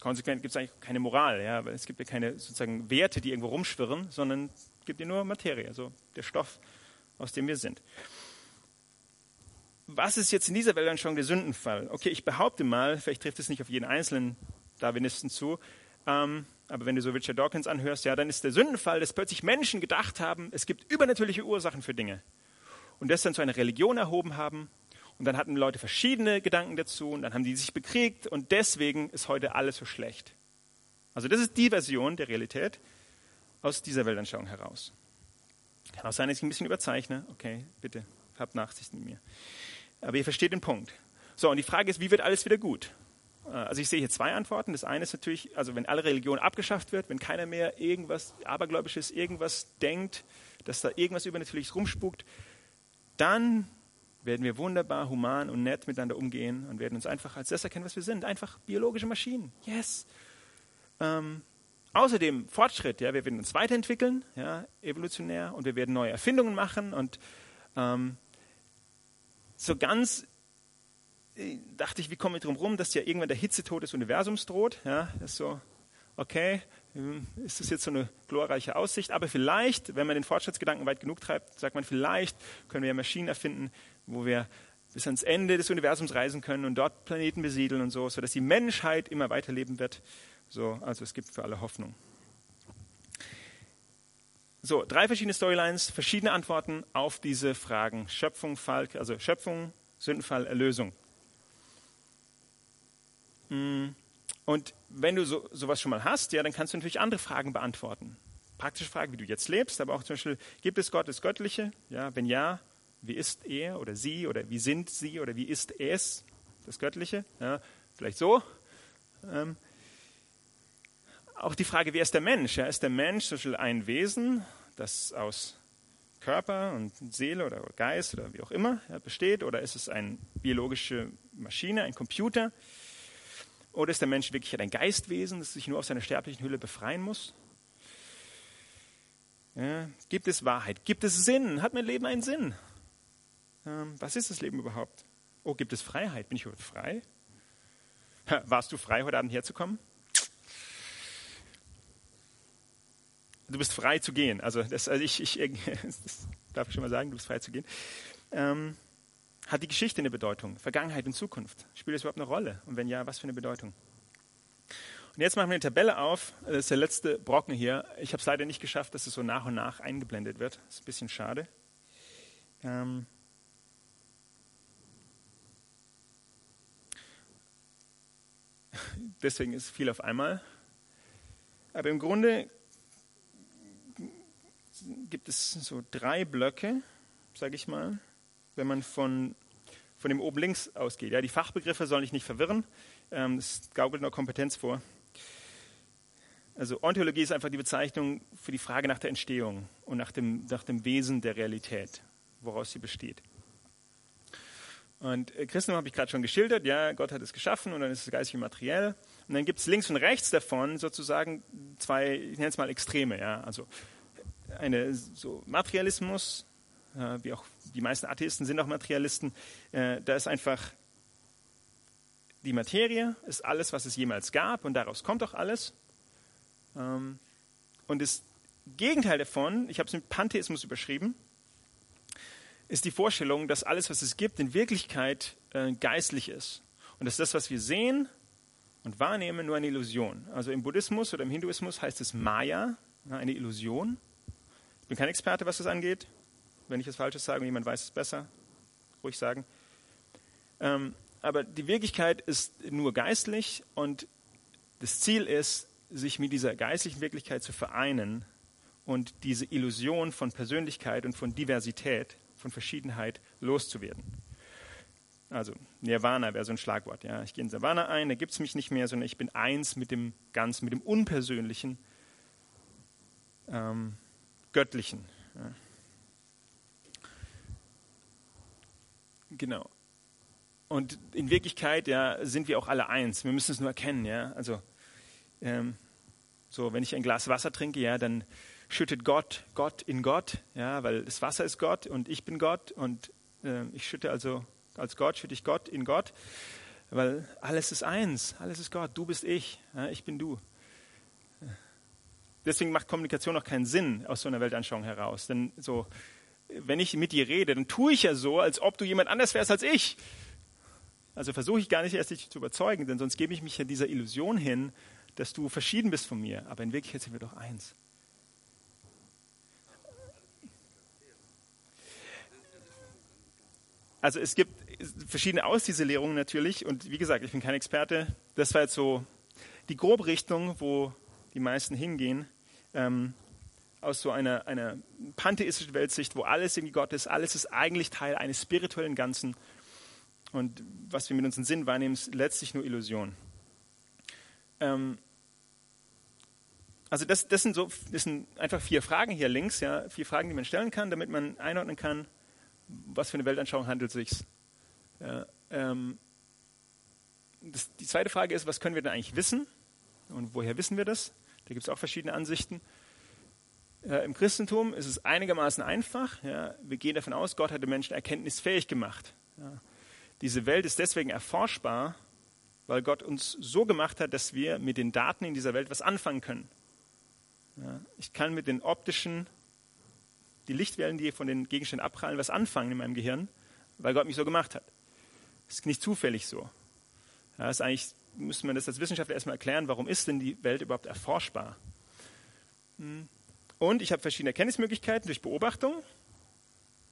[SPEAKER 2] Konsequent gibt es eigentlich keine Moral, ja, weil es gibt ja keine sozusagen Werte, die irgendwo rumschwirren, sondern es gibt ja nur Materie, also der Stoff, aus dem wir sind. Was ist jetzt in dieser Welt dann schon der Sündenfall? Okay, ich behaupte mal, vielleicht trifft es nicht auf jeden einzelnen Darwinisten zu, ähm, aber wenn du so Richard Dawkins anhörst, ja, dann ist der Sündenfall, dass plötzlich Menschen gedacht haben, es gibt übernatürliche Ursachen für Dinge und das dann zu einer Religion erhoben haben. Und dann hatten Leute verschiedene Gedanken dazu und dann haben die sich bekriegt und deswegen ist heute alles so schlecht. Also das ist die Version der Realität aus dieser Weltanschauung heraus. Kann auch sein, dass ich ein bisschen überzeichne. Okay, bitte, habt Nachsicht mit mir. Aber ihr versteht den Punkt. So, und die Frage ist, wie wird alles wieder gut? Äh, also ich sehe hier zwei Antworten. Das eine ist natürlich, also wenn alle Religion abgeschafft wird, wenn keiner mehr irgendwas Abergläubisches, irgendwas denkt, dass da irgendwas Übernatürliches rumspukt, dann werden wir wunderbar human und nett miteinander umgehen und werden uns einfach als das erkennen, was wir sind. Einfach biologische Maschinen. Yes. Ähm, außerdem Fortschritt. Ja, wir werden uns weiterentwickeln, ja, evolutionär, und wir werden neue Erfindungen machen. Und ähm, so ganz äh, dachte ich, wie komme ich drum rum, dass ja irgendwann der Hitzetod des Universums droht. Ja, das ist so, okay, hm, ist das jetzt so eine glorreiche Aussicht? Aber vielleicht, wenn man den Fortschrittsgedanken weit genug treibt, sagt man, vielleicht können wir ja Maschinen erfinden, wo wir bis ans Ende des Universums reisen können und dort Planeten besiedeln und so, sodass die Menschheit immer weiterleben wird. So, also es gibt für alle Hoffnung. So, drei verschiedene Storylines, verschiedene Antworten auf diese Fragen. Schöpfung, Fall, also Schöpfung, Sündenfall, Erlösung. Hm. Und wenn du so, sowas schon mal hast, ja, dann kannst du natürlich andere Fragen beantworten. Praktische Fragen, wie du jetzt lebst, aber auch zum Beispiel, gibt es Gott das Göttliche? Ja, wenn ja, wie ist er oder sie oder wie sind sie oder wie ist es, das Göttliche? Ja, vielleicht so. Ähm, auch die Frage, wer ist der Mensch? Ja, ist der Mensch zum Beispiel ein Wesen, das aus Körper und Seele oder Geist oder wie auch immer ja, besteht? Oder ist es eine biologische Maschine, ein Computer? Oder ist der Mensch wirklich ein Geistwesen, das sich nur aus seiner sterblichen Hülle befreien muss? Ja, gibt es Wahrheit? Gibt es Sinn? Hat mein Leben einen Sinn? Ähm, was ist das Leben überhaupt? Oh, gibt es Freiheit? Bin ich überhaupt frei? Warst du frei, heute Abend herzukommen? Du bist frei zu gehen. Also, das, also ich, ich das darf ich schon mal sagen, du bist frei zu gehen. Ähm, hat die Geschichte eine Bedeutung? Vergangenheit und Zukunft? Spielt das überhaupt eine Rolle? Und wenn ja, was für eine Bedeutung? Und jetzt machen wir eine Tabelle auf. Das ist der letzte Brocken hier. Ich habe es leider nicht geschafft, dass es so nach und nach eingeblendet wird. Das ist ein bisschen schade. Ähm Deswegen ist viel auf einmal. Aber im Grunde gibt es so drei Blöcke, sage ich mal wenn man von, von dem oben links ausgeht. Ja, die Fachbegriffe sollen ich nicht verwirren. Ähm, das gaukelt nur Kompetenz vor. Also Ontologie ist einfach die Bezeichnung für die Frage nach der Entstehung und nach dem, nach dem Wesen der Realität, woraus sie besteht. Und äh, Christentum habe ich gerade schon geschildert, ja, Gott hat es geschaffen und dann ist es geistig und materiell. Und dann gibt es links und rechts davon sozusagen zwei, ich nenne es mal Extreme, ja, also eine so Materialismus, äh, wie auch die meisten Atheisten sind auch Materialisten, äh, da ist einfach die Materie, ist alles, was es jemals gab und daraus kommt auch alles. Ähm, und das Gegenteil davon, ich habe es mit Pantheismus überschrieben, ist die Vorstellung, dass alles, was es gibt, in Wirklichkeit äh, geistlich ist. Und dass das, was wir sehen und wahrnehmen, nur eine Illusion. Also im Buddhismus oder im Hinduismus heißt es Maya, eine Illusion. Ich bin kein Experte, was das angeht wenn ich es Falsches sage und jemand weiß es besser, ruhig sagen. Ähm, aber die Wirklichkeit ist nur geistlich und das Ziel ist, sich mit dieser geistlichen Wirklichkeit zu vereinen und diese Illusion von Persönlichkeit und von Diversität, von Verschiedenheit loszuwerden. Also Nirvana wäre so ein Schlagwort. Ja. Ich gehe in Nirvana ein, da gibt es mich nicht mehr, sondern ich bin eins mit dem Ganzen, mit dem Unpersönlichen, ähm, Göttlichen. Ja. Genau. Und in Wirklichkeit ja, sind wir auch alle eins. Wir müssen es nur erkennen. Ja? Also, ähm, so, wenn ich ein Glas Wasser trinke, ja, dann schüttet Gott Gott in Gott, ja, weil das Wasser ist Gott und ich bin Gott und äh, ich schütte also als Gott, schütte ich Gott in Gott, weil alles ist eins, alles ist Gott, du bist ich, ja, ich bin du. Deswegen macht Kommunikation auch keinen Sinn aus so einer Weltanschauung heraus, denn so, wenn ich mit dir rede, dann tue ich ja so, als ob du jemand anders wärst als ich. Also versuche ich gar nicht erst dich zu überzeugen, denn sonst gebe ich mich ja dieser Illusion hin, dass du verschieden bist von mir. Aber in Wirklichkeit sind wir doch eins. Also es gibt verschiedene Auslieserlehrungen natürlich und wie gesagt, ich bin kein Experte. Das war jetzt so die grobe Richtung, wo die meisten hingehen. Ähm, aus so einer, einer pantheistischen Weltsicht, wo alles irgendwie Gott ist, alles ist eigentlich Teil eines spirituellen Ganzen und was wir mit unserem Sinn wahrnehmen, ist letztlich nur Illusion. Ähm, also das, das, sind so, das sind einfach vier Fragen hier links, ja, vier Fragen, die man stellen kann, damit man einordnen kann, was für eine Weltanschauung handelt sich. Ja, ähm, das, die zweite Frage ist, was können wir denn eigentlich wissen und woher wissen wir das? Da gibt es auch verschiedene Ansichten. Äh, Im Christentum ist es einigermaßen einfach. Ja. Wir gehen davon aus, Gott hat den Menschen erkenntnisfähig gemacht. Ja. Diese Welt ist deswegen erforschbar, weil Gott uns so gemacht hat, dass wir mit den Daten in dieser Welt was anfangen können. Ja, ich kann mit den optischen, die Lichtwellen, die von den Gegenständen abprallen, was anfangen in meinem Gehirn, weil Gott mich so gemacht hat. Das ist nicht zufällig so. Ja, ist eigentlich müsste man das als Wissenschaftler erstmal erklären, warum ist denn die Welt überhaupt erforschbar? Hm. Und ich habe verschiedene Erkenntnismöglichkeiten durch Beobachtung,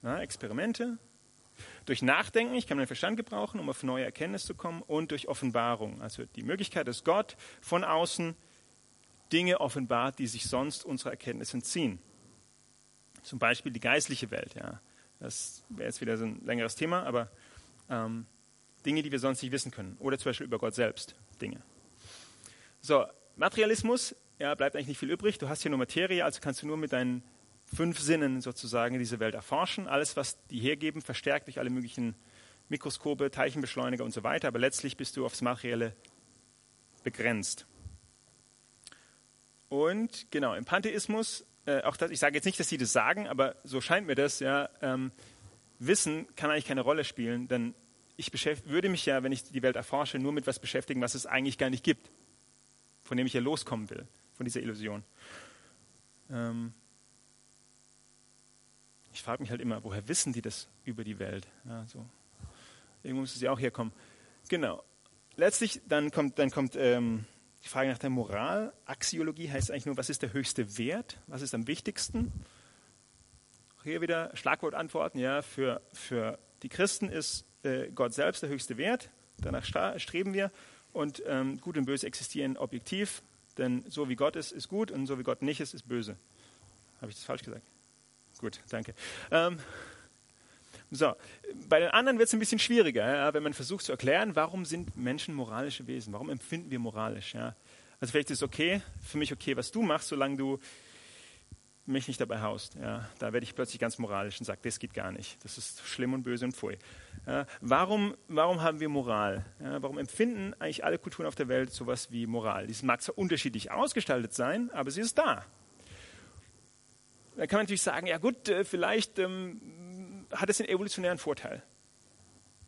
[SPEAKER 2] ja, Experimente, durch Nachdenken, ich kann meinen Verstand gebrauchen, um auf neue Erkenntnis zu kommen, und durch Offenbarung. Also die Möglichkeit, dass Gott von außen Dinge offenbart, die sich sonst unserer Erkenntnis entziehen. Zum Beispiel die geistliche Welt. Ja. Das wäre jetzt wieder so ein längeres Thema, aber ähm, Dinge, die wir sonst nicht wissen können. Oder zum Beispiel über Gott selbst Dinge. So, Materialismus, ja, bleibt eigentlich nicht viel übrig. Du hast hier nur Materie, also kannst du nur mit deinen fünf Sinnen sozusagen diese Welt erforschen. Alles, was die hergeben, verstärkt durch alle möglichen Mikroskope, Teilchenbeschleuniger und so weiter. Aber letztlich bist du aufs Materielle begrenzt. Und genau, im Pantheismus, äh, auch das, ich sage jetzt nicht, dass sie das sagen, aber so scheint mir das, ja, ähm, Wissen kann eigentlich keine Rolle spielen, denn ich würde mich ja, wenn ich die Welt erforsche, nur mit etwas beschäftigen, was es eigentlich gar nicht gibt, von dem ich ja loskommen will, von dieser Illusion. Ähm, ich frage mich halt immer, woher wissen die das über die Welt? Ja, so. Irgendwo muss es ja auch herkommen. Genau. Letztlich, dann kommt, dann kommt ähm, die Frage nach der Moral. Axiologie heißt eigentlich nur, was ist der höchste Wert? Was ist am wichtigsten? Hier wieder Schlagwortantworten. Ja, für, für die Christen ist äh, Gott selbst der höchste Wert. Danach streben wir. Und ähm, Gut und Böse existieren objektiv. Denn so wie Gott ist, ist gut und so wie Gott nicht ist, ist böse. Habe ich das falsch gesagt? Gut, danke. Ähm, so, bei den anderen wird es ein bisschen schwieriger, ja, wenn man versucht zu erklären, warum sind Menschen moralische Wesen? Warum empfinden wir moralisch? Ja? Also vielleicht ist es okay, für mich okay, was du machst, solange du mich nicht dabei haust. Ja? Da werde ich plötzlich ganz moralisch und sage, das geht gar nicht. Das ist schlimm und böse und pfui. Ja? Warum, warum haben wir Moral? Ja? Warum empfinden eigentlich alle Kulturen auf der Welt sowas wie Moral? Dies mag zwar unterschiedlich ausgestaltet sein, aber sie ist da. Da kann man natürlich sagen, ja gut, äh, vielleicht ähm, hat es einen evolutionären Vorteil.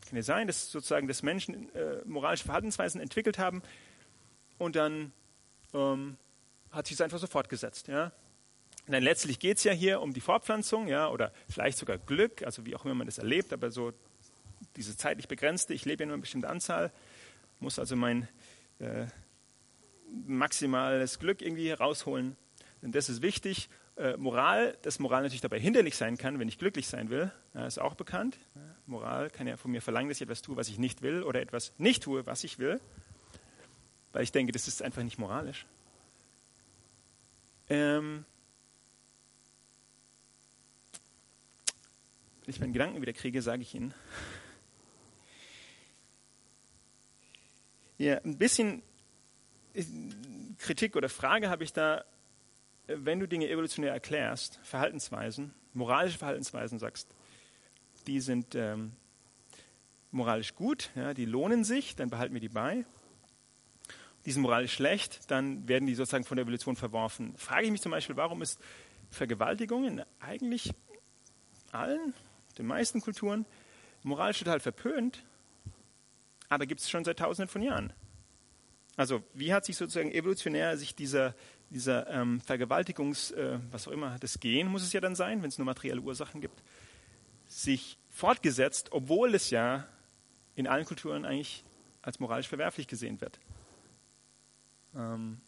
[SPEAKER 2] Kann ja sein, dass sozusagen dass Menschen äh, moralische Verhaltensweisen entwickelt haben und dann ähm, hat sich es einfach so fortgesetzt. Ja? Dann letztlich geht es ja hier um die Fortpflanzung, ja, oder vielleicht sogar Glück, also wie auch immer man das erlebt, aber so diese zeitlich begrenzte, ich lebe ja nur eine bestimmte Anzahl, muss also mein äh, maximales Glück irgendwie rausholen. Denn das ist wichtig äh, Moral, dass Moral natürlich dabei hinderlich sein kann, wenn ich glücklich sein will, ja, ist auch bekannt. Ja, Moral kann ja von mir verlangen, dass ich etwas tue, was ich nicht will, oder etwas nicht tue, was ich will, weil ich denke, das ist einfach nicht moralisch. Ähm, ich meinen Gedanken wieder kriege, sage ich Ihnen. Ja, ein bisschen äh, Kritik oder Frage habe ich da, wenn du Dinge evolutionär erklärst, Verhaltensweisen, moralische Verhaltensweisen sagst, die sind ähm, moralisch gut, ja, die lohnen sich, dann behalten wir die bei. Die sind moralisch schlecht, dann werden die sozusagen von der Evolution verworfen. Frage ich mich zum Beispiel, warum ist Vergewaltigung in eigentlich allen, den meisten Kulturen, moralisch total verpönt, aber gibt es schon seit tausenden von Jahren. Also wie hat sich sozusagen evolutionär sich dieser, dieser ähm, Vergewaltigungs, äh, was auch immer, das Gen muss es ja dann sein, wenn es nur materielle Ursachen gibt, sich fortgesetzt, obwohl es ja in allen Kulturen eigentlich als moralisch verwerflich gesehen wird. Ähm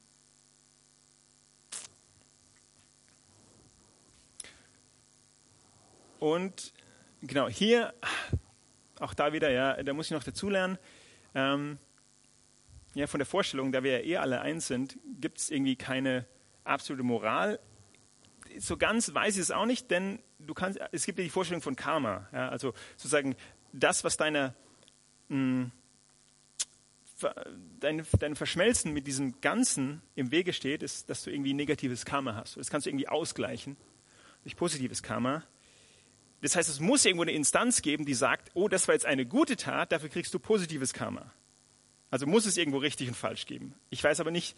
[SPEAKER 2] und genau, hier, auch da wieder, ja, da muss ich noch dazulernen, ähm, ja, von der Vorstellung, da wir ja eh alle eins sind, gibt es irgendwie keine absolute Moral. So ganz weiß ich es auch nicht, denn du kannst, es gibt ja die Vorstellung von Karma, ja, also sozusagen das, was deine, mh, hm, dein, dein Verschmelzen mit diesem Ganzen im Wege steht, ist, dass du irgendwie negatives Karma hast. Das kannst du irgendwie ausgleichen durch positives Karma. Das heißt, es muss irgendwo eine Instanz geben, die sagt, oh, das war jetzt eine gute Tat, dafür kriegst du positives Karma. Also muss es irgendwo richtig und falsch geben. Ich weiß aber nicht,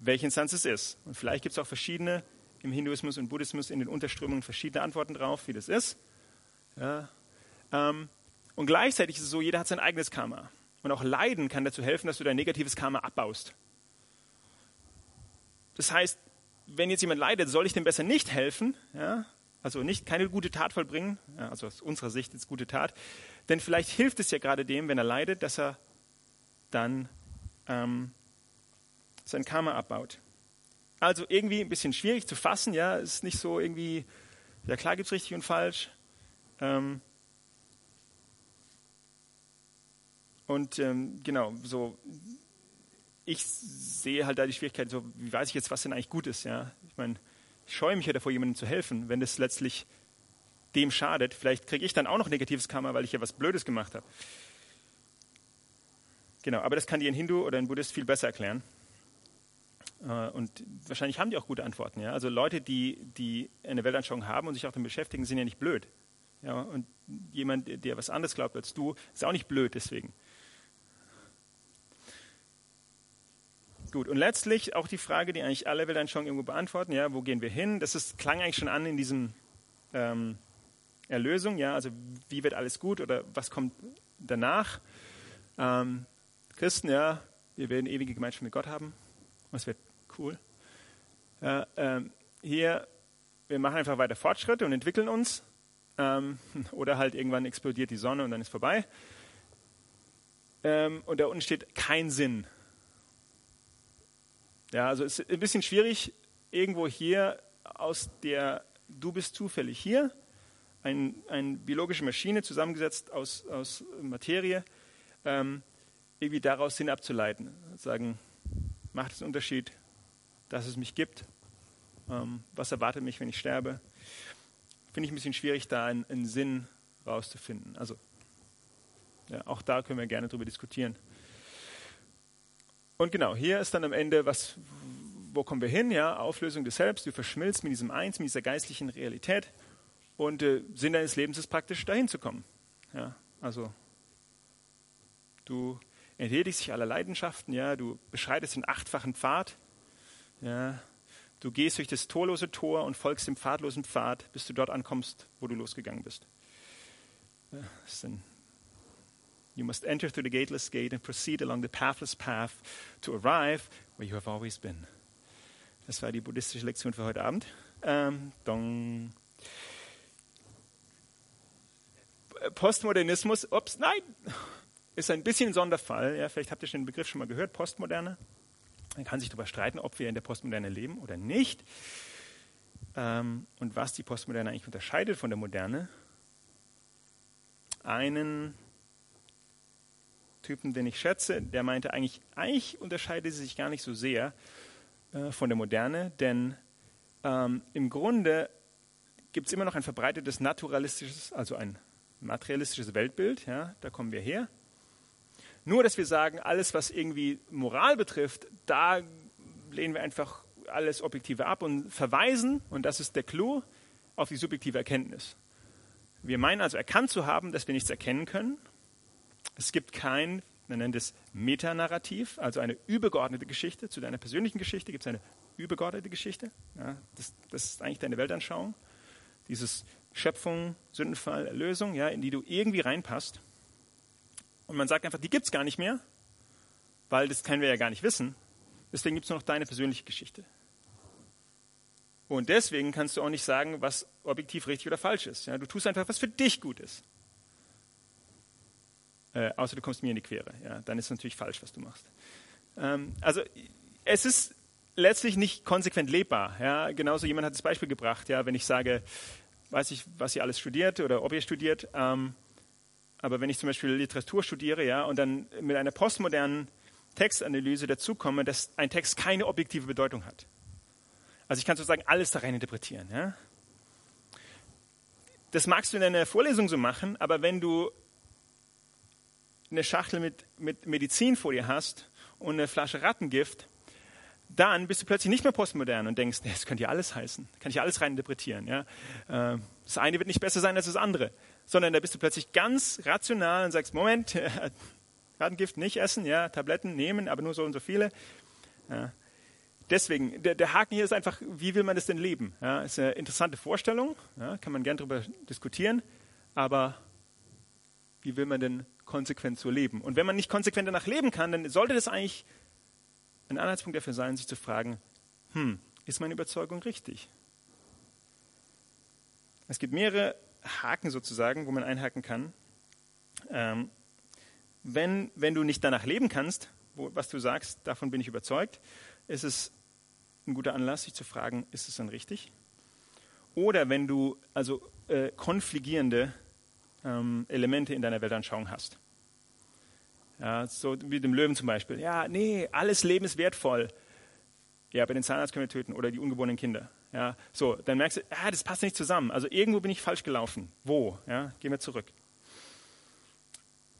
[SPEAKER 2] welche Instanz es ist. Und vielleicht gibt es auch verschiedene im Hinduismus und Buddhismus in den Unterströmungen verschiedene Antworten drauf, wie das ist. Ja. Ähm, und gleichzeitig ist es so, jeder hat sein eigenes Karma. Und auch Leiden kann dazu helfen, dass du dein negatives Karma abbaust. Das heißt, wenn jetzt jemand leidet, soll ich dem besser nicht helfen, ja? Also nicht keine gute Tat vollbringen, also aus unserer Sicht ist gute Tat, denn vielleicht hilft es ja gerade dem, wenn er leidet, dass er dann ähm, sein Karma abbaut. Also irgendwie ein bisschen schwierig zu fassen, ja, ist nicht so irgendwie, ja klar gibt es richtig und falsch. Ähm, und ähm, genau, so, ich sehe halt da die Schwierigkeit, so, wie weiß ich jetzt, was denn eigentlich gut ist, ja. Ich meine, scheue mich ja davor, jemandem zu helfen, wenn das letztlich dem schadet. Vielleicht kriege ich dann auch noch negatives Karma, weil ich ja was Blödes gemacht habe. Genau, aber das kann dir ein Hindu oder ein Buddhist viel besser erklären. Äh, und wahrscheinlich haben die auch gute Antworten. Ja? Also Leute, die, die eine Weltanschauung haben und sich auch damit beschäftigen, sind ja nicht blöd. Ja? Und jemand, der was anderes glaubt als du, ist auch nicht blöd deswegen. Gut, und letztlich auch die Frage, die eigentlich alle Weltanschauungen irgendwo beantworten, ja, wo gehen wir hin? Das ist, klang eigentlich schon an in diesem ähm, Erlösung, ja, also wie wird alles gut oder was kommt danach? Ähm, Christen, ja, wir werden ewige Gemeinschaft mit Gott haben. Das wird cool. Ja, ähm, hier, wir machen einfach weiter Fortschritte und entwickeln uns. Ähm, oder halt irgendwann explodiert die Sonne und dann ist vorbei. Ähm, und da unten steht kein Sinn. Ja, also es ist ein bisschen schwierig, irgendwo hier aus der, du bist zufällig hier, eine ein biologische Maschine zusammengesetzt aus, aus Materie, ähm, irgendwie daraus Sinn abzuleiten. Sagen, macht es einen Unterschied, dass es mich gibt? Ähm, was erwartet mich, wenn ich sterbe? Finde ich ein bisschen schwierig, da einen, einen Sinn rauszufinden. Also, ja, auch da können wir gerne drüber diskutieren. Und genau, hier ist dann am Ende, was, wo kommen wir hin? Ja, Auflösung des Selbst. Du verschmilzt mit diesem Eins, mit dieser geistlichen Realität. Und äh, Sinn deines Lebens ist praktisch, dahin zu kommen. Ja, also, du entledigst dich aller Leidenschaften, ja, du beschreitest den achtfachen Pfad, ja, du gehst durch das torlose Tor und folgst dem pfadlosen Pfad, bis du dort ankommst, wo du losgegangen bist. Ja, you must enter through the gateless gate and proceed along the pathless path to arrive where you have always been. Das war die buddhistische Lektion für heute Abend. Ähm, dong. Postmodernismus, ups, nein, ist ein bisschen ein Sonderfall. Ja, vielleicht habt ihr schon den Begriff schon mal gehört, Postmoderne. Man kann sich darüber streiten, ob wir in der Postmoderne leben oder nicht. Ähm, und was die Postmoderne eigentlich unterscheidet von der Moderne. Einen Typen, den ich schätze, der meinte eigentlich, eigentlich unterscheidet sie sich gar nicht so sehr äh, von der Moderne, denn ähm, im Grunde gibt es immer noch ein verbreitetes naturalistisches, also ein materialistisches Weltbild. Ja, da kommen wir her. Nur, dass wir sagen, alles, was irgendwie Moral betrifft, da lehnen wir einfach alles Objektive ab und verweisen, und das ist der Clou, auf die subjektive Erkenntnis. Wir meinen also erkannt zu haben, dass wir nichts erkennen können. Es gibt kein, man nennt es Metanarrativ, also eine übergeordnete Geschichte. Zu deiner persönlichen Geschichte gibt es eine übergeordnete Geschichte. Ja, das, das, ist eigentlich deine Weltanschauung. Dieses Schöpfung, Sündenfall, Erlösung, ja, in die du irgendwie reinpasst. Und man sagt einfach, die gibt es gar nicht mehr, weil das können wir ja gar nicht wissen. Deswegen gibt es nur noch deine persönliche Geschichte. Und deswegen kannst du auch nicht sagen, was objektiv richtig oder falsch ist. Ja, du tust einfach, was für dich gut ist. Äh, außer du kommst mir in die Quere. Ja, dann ist es natürlich falsch, was du machst. Ähm, also es ist letztlich nicht konsequent lebbar. Ja, genauso jemand hat das Beispiel gebracht. Ja, wenn ich sage, weiß ich, was ihr alles studiert oder ob ihr studiert, ähm, aber wenn ich zum Beispiel Literatur studiere, ja, und dann mit einer postmodernen Textanalyse dazukomme, dass ein Text keine objektive Bedeutung hat. Also ich kann sozusagen alles da rein interpretieren. Ja? Das magst du in einer Vorlesung so machen, aber wenn du eine Schachtel mit, mit Medizin vor dir hast und eine Flasche Rattengift, dann bist du plötzlich nicht mehr postmodern und denkst, das könnte ja alles heißen, kann ich alles rein interpretieren. Ja? Äh, das eine wird nicht besser sein als das andere, sondern da bist du plötzlich ganz rational und sagst, Moment, Rattengift nicht essen, ja, Tabletten nehmen, aber nur so und so viele. Ja. Deswegen, der, der, Haken hier ist einfach, wie will man das denn leben? Ja, ist eine interessante Vorstellung, ja, kann man gern darüber diskutieren, aber wie will man denn konsequent so leben? Und wenn man nicht konsequent danach leben kann, dann sollte das eigentlich ein Anhaltspunkt dafür sein, sich zu fragen, hm, ist meine Überzeugung richtig? Es gibt mehrere Haken sozusagen, wo man einhaken kann. Ähm, wenn, wenn du nicht danach leben kannst, wo, was du sagst, davon bin ich überzeugt, ist es ein guter Anlass, sich zu fragen, ist es dann richtig? Oder wenn du also äh, konfligierende ähm, Elemente in deiner Weltanschauung hast. Ja, so wie dem Löwen zum Beispiel. Ja, nee, alles Leben ist wertvoll. Ja, bei den Zahnarzt können wir töten oder die ungeborenen Kinder. Ja, so, dann merkst du, ah, das passt nicht zusammen. Also irgendwo bin ich falsch gelaufen. Wo? Ja, gehen wir zurück.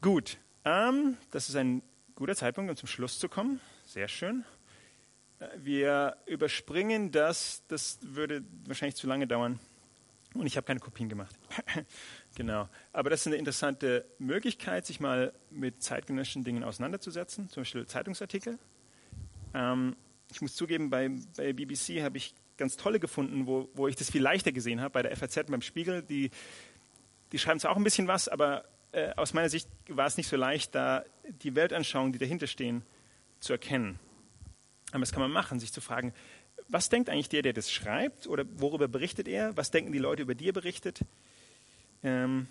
[SPEAKER 2] Gut, ähm, das ist ein guter Zeitpunkt, um zum Schluss zu kommen. Sehr schön. Wir überspringen das, das würde wahrscheinlich zu lange dauern. Und ich habe keine Kopien gemacht. genau. Aber das ist eine interessante Möglichkeit, sich mal mit zeitgenössischen Dingen auseinanderzusetzen, zum Beispiel Zeitungsartikel. Ähm, ich muss zugeben, bei, bei BBC habe ich ganz tolle gefunden, wo, wo ich das viel leichter gesehen habe, bei der FAZ beim Spiegel. Die, die schreiben zwar auch ein bisschen was, aber äh, aus meiner Sicht war es nicht so leicht, da die Weltanschauungen, die dahinter stehen, zu erkennen. Aber das kann man machen, sich zu fragen, was denkt eigentlich der, der das schreibt oder worüber berichtet er? Was denken die Leute über die er berichtet? Ähm,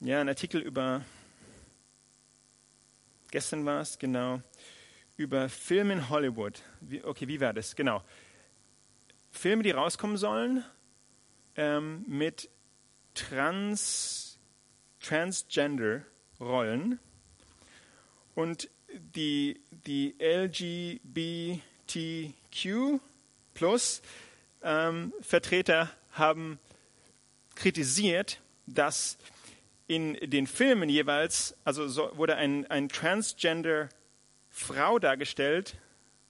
[SPEAKER 2] ja, ein Artikel über, gestern war es, genau, über Filme in Hollywood. Wie, okay, wie war das? Genau. Filme, die rauskommen sollen ähm, mit Trans, Transgender-Rollen. Und die, die LGBTQ plus ähm, Vertreter haben kritisiert, dass in den Filmen jeweils, also so wurde ein, ein Transgender Frau dargestellt,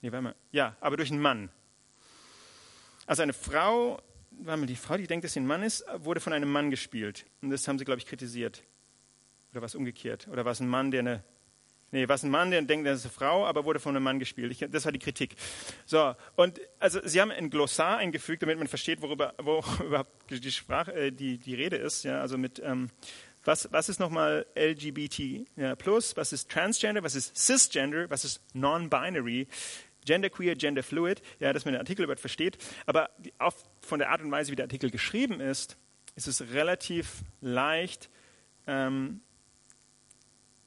[SPEAKER 2] nee, warte mal, ja, aber durch einen Mann. Also eine Frau, warte mal, die Frau, die denkt, dass sie ein Mann ist, wurde von einem Mann gespielt. Und das haben sie, glaube ich, kritisiert. Oder was umgekehrt? Oder war es ein Mann, der eine Nee, was ein Mann, der denkt, das ist eine Frau, aber wurde von einem Mann gespielt. Ich, das war die Kritik. So, und also sie haben ein Glossar eingefügt, damit man versteht, worüber, wo überhaupt die Sprache, äh, die, die Rede ist. Ja, also mit ähm, was, was ist nochmal LGBT ja, plus, was ist Transgender, was ist Cisgender, was ist Non-Binary, Genderqueer, Genderfluid, ja, dass man den Artikel überhaupt versteht. Aber auch von der Art und Weise, wie der Artikel geschrieben ist, ist es relativ leicht, ähm,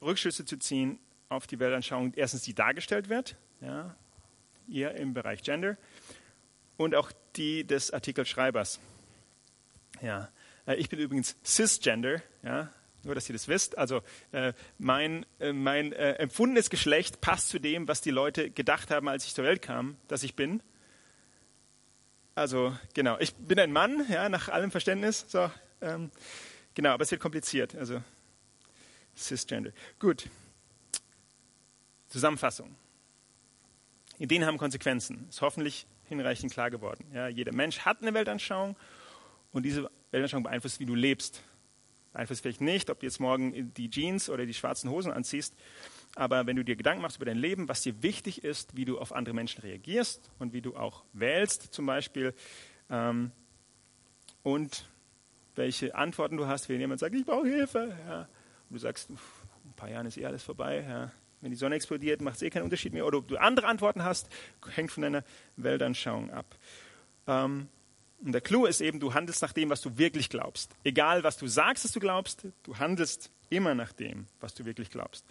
[SPEAKER 2] Rückschlüsse zu ziehen auf die Weltanschauung, erstens die dargestellt wird, ja, ihr im Bereich Gender, und auch die des Artikelschreibers. Ja, äh, ich bin übrigens cisgender, ja, nur dass ihr das wisst. Also äh, mein, äh, mein äh, empfundenes Geschlecht passt zu dem, was die Leute gedacht haben, als ich zur Welt kam, dass ich bin. also genau, ich bin ein Mann, ja, nach allem Verständnis. So, ähm, genau, aber es wird kompliziert. Also cisgender. Gut. Zusammenfassung. Ideen haben Konsequenzen. Ist hoffentlich hinreichend klar geworden. Ja, jeder Mensch hat eine Weltanschauung und diese Weltanschauung beeinflusst, wie du lebst. Beeinflusst vielleicht nicht, ob du jetzt morgen die Jeans oder die schwarzen Hosen anziehst, aber wenn du dir Gedanken machst über dein Leben, was dir wichtig ist, wie du auf andere Menschen reagierst und wie du auch wählst zum Beispiel ähm, und welche Antworten du hast, wenn jemand sagt, ich brauche Hilfe, ja, und du sagst, uff, in ein paar Jahren ist eh alles vorbei, ja, wenn die Sonne explodiert, macht es eh keinen Unterschied mehr. Oder ob du andere Antworten hast, hängt von deiner Weltanschauung ab. Ähm, und der Clou ist eben, du handelst nach dem, was du wirklich glaubst. Egal, was du sagst, dass du glaubst, du handelst immer nach dem, was du wirklich glaubst.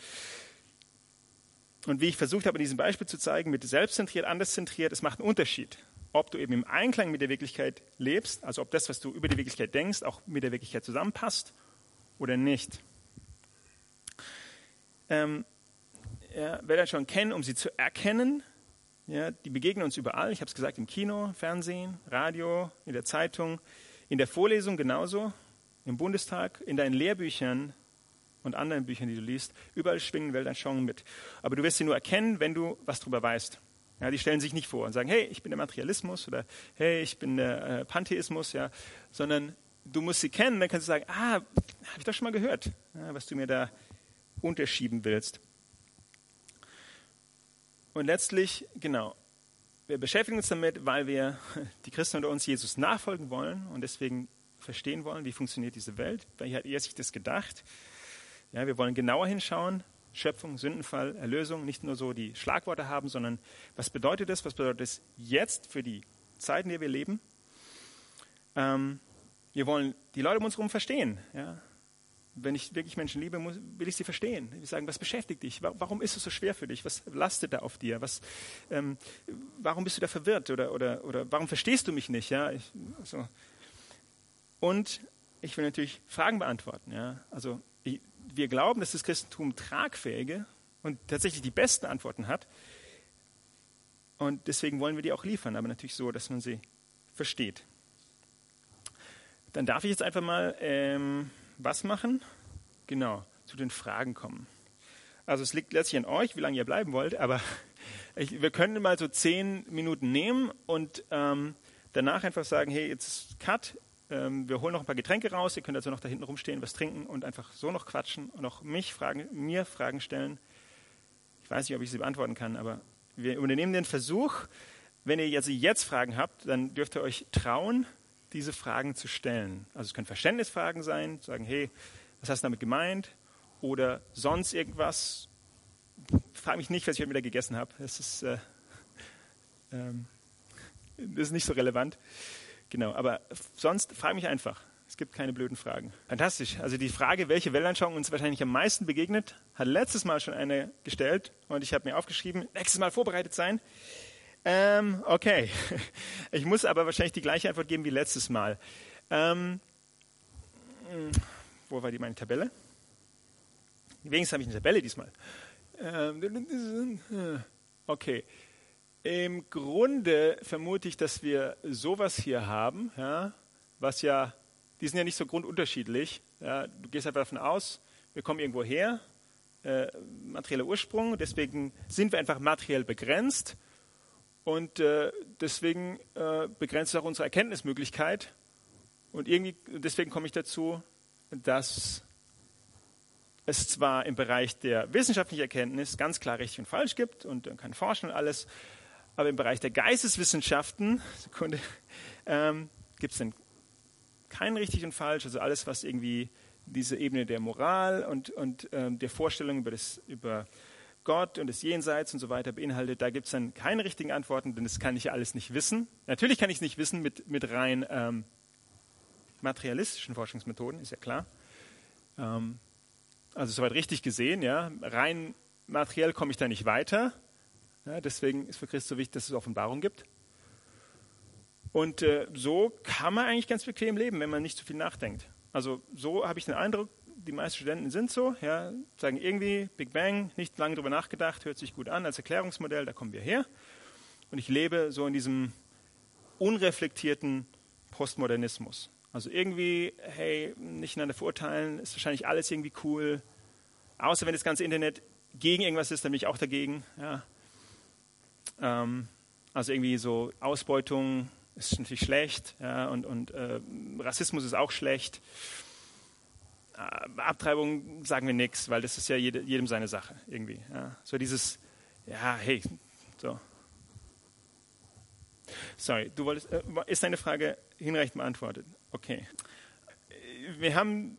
[SPEAKER 2] Und wie ich versucht habe, in diesem Beispiel zu zeigen, mit selbstzentriert, anderszentriert, es macht einen Unterschied. Ob du eben im Einklang mit der Wirklichkeit lebst, also ob das, was du über die Wirklichkeit denkst, auch mit der Wirklichkeit zusammenpasst oder nicht. Ähm, ja, das schon kennen, um sie zu erkennen, ja, die begegnen uns überall. Ich habe es gesagt, im Kino, Fernsehen, Radio, in der Zeitung, in der Vorlesung genauso, im Bundestag, in deinen Lehrbüchern, und anderen Büchern, die du liest, überall schwingen Weltanschauungen mit. Aber du wirst sie nur erkennen, wenn du was darüber weißt. Ja, die stellen sich nicht vor und sagen, hey, ich bin der Materialismus oder hey, ich bin der äh, Pantheismus, ja, sondern du musst sie kennen, dann kannst du sagen, ah, habe ich doch schon mal gehört, ja, was du mir da unterschieben willst. Und letztlich, genau, wir beschäftigen uns damit, weil wir, die Christen unter uns, Jesus nachfolgen wollen und deswegen verstehen wollen, wie funktioniert diese Welt. Wie hat er sich das gedacht? Ja, wir wollen genauer hinschauen. Schöpfung, Sündenfall, Erlösung, nicht nur so die Schlagworte haben, sondern was bedeutet das? Was bedeutet das jetzt für die Zeit, in der wir leben? Ähm, wir wollen die Leute um uns herum verstehen. Ja? Wenn ich wirklich Menschen liebe, muss, will ich sie verstehen. Wir sagen, was beschäftigt dich? Warum ist es so schwer für dich? Was lastet da auf dir? Was, ähm, warum bist du da verwirrt? Oder, oder, oder warum verstehst du mich nicht? Ja? Ich, so. Und ich will natürlich Fragen beantworten. Ja? Also wir glauben, dass das Christentum tragfähige und tatsächlich die besten Antworten hat. Und deswegen wollen wir die auch liefern, aber natürlich so, dass man sie versteht. Dann darf ich jetzt einfach mal ähm, was machen? Genau, zu den Fragen kommen. Also es liegt letztlich an euch, wie lange ihr bleiben wollt, aber ich, wir können mal so zehn Minuten nehmen und ähm, danach einfach sagen, hey, jetzt ist Cut, ähm, wir holen noch ein paar Getränke raus. Ihr könnt also noch da hinten rumstehen, was trinken und einfach so noch quatschen und auch mich fragen, mir Fragen stellen. Ich weiß nicht, ob ich sie beantworten kann, aber wir unternehmen den Versuch. Wenn ihr also jetzt Fragen habt, dann dürft ihr euch trauen, diese Fragen zu stellen. Also es können Verständnisfragen sein, sagen, hey, was hast du damit gemeint? Oder sonst irgendwas. Frag mich nicht, was ich heute wieder gegessen habe. Das ist, äh, ähm, das ist nicht so relevant. Genau, aber sonst frage mich einfach. Es gibt keine blöden Fragen. Fantastisch. Also die Frage, welche Weltanschauung uns wahrscheinlich am meisten begegnet, hat letztes Mal schon eine gestellt und ich habe mir aufgeschrieben, nächstes Mal vorbereitet sein. Ähm, okay. Ich muss aber wahrscheinlich die gleiche Antwort geben wie letztes Mal. Ähm, wo war die meine Tabelle? Wenigstens habe ich eine Tabelle diesmal. Ähm, okay. Im Grunde vermute ich, dass wir sowas hier haben, ja, was ja, die sind ja nicht so grundunterschiedlich. Ja, du gehst einfach davon aus, wir kommen irgendwo her, äh, materieller Ursprung, deswegen sind wir einfach materiell begrenzt und äh, deswegen äh, begrenzt auch unsere Erkenntnismöglichkeit. Und irgendwie, deswegen komme ich dazu, dass es zwar im Bereich der wissenschaftlichen Erkenntnis ganz klar richtig und falsch gibt und man kann forschen und alles, aber im Bereich der Geisteswissenschaften, Sekunde, ähm, gibt es dann kein richtig und falsch, also alles, was irgendwie diese Ebene der Moral und, und ähm, der Vorstellung über, das, über Gott und das Jenseits und so weiter beinhaltet, da gibt es dann keine richtigen Antworten, denn das kann ich alles nicht wissen. Natürlich kann ich es nicht wissen mit, mit rein ähm, materialistischen Forschungsmethoden, ist ja klar. Ähm, also soweit richtig gesehen, ja, rein materiell komme ich da nicht weiter. Ja, deswegen ist für Christus so wichtig, dass es Offenbarung gibt. Und äh, so kann man eigentlich ganz bequem leben, wenn man nicht zu viel nachdenkt. Also so habe ich den Eindruck, die meisten Studenten sind so, ja, sagen irgendwie Big Bang, nicht lange darüber nachgedacht, hört sich gut an als Erklärungsmodell, da kommen wir her. Und ich lebe so in diesem unreflektierten Postmodernismus. Also irgendwie, hey, nicht einander verurteilen, ist wahrscheinlich alles irgendwie cool. Außer wenn das ganze Internet gegen irgendwas ist, dann bin ich auch dagegen. Ja. Ähm, also irgendwie so Ausbeutung ist natürlich schlecht ja, und, und äh, Rassismus ist auch schlecht. Abtreibung sagen wir nichts, weil das ist ja jede, jedem seine Sache irgendwie. Ja. So dieses, ja, hey, so. Sorry, du wolltest, äh, ist deine Frage hinreichend beantwortet? Okay. Wir haben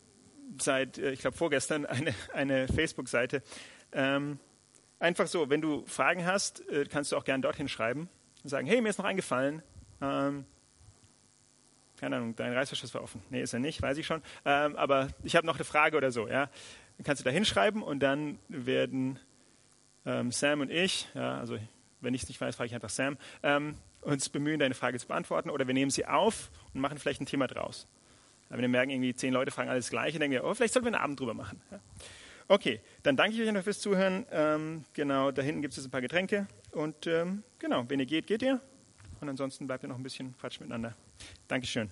[SPEAKER 2] seit, äh, ich glaube, vorgestern eine, eine Facebook-Seite. Ähm, einfach so, wenn du Fragen hast, äh, kannst du auch gerne dorthin schreiben und sagen, hey, mir ist noch eingefallen. Ähm, keine Ahnung, dein Reißverschluss war offen. Nee, ist er nicht, weiß ich schon. Ähm, aber ich habe noch eine Frage oder so. Ja? Dann kannst du da hinschreiben und dann werden ähm, Sam und ich, ja, also wenn ich es nicht weiß, frage ich einfach Sam, ähm, uns bemühen, deine Frage zu beantworten. Oder wir nehmen sie auf und machen vielleicht ein Thema draus. wenn wir merken, irgendwie zehn Leute fragen alles Gleiche, denken wir, oh, vielleicht sollten wir einen Abend drüber machen. Ja? Okay, dann danke ich euch noch fürs Zuhören. Ähm, genau, da hinten gibt es jetzt ein paar Getränke. Und ähm, genau, wenn ihr geht, geht ihr. Und ansonsten bleibt ihr noch ein bisschen Quatsch miteinander. Dankeschön.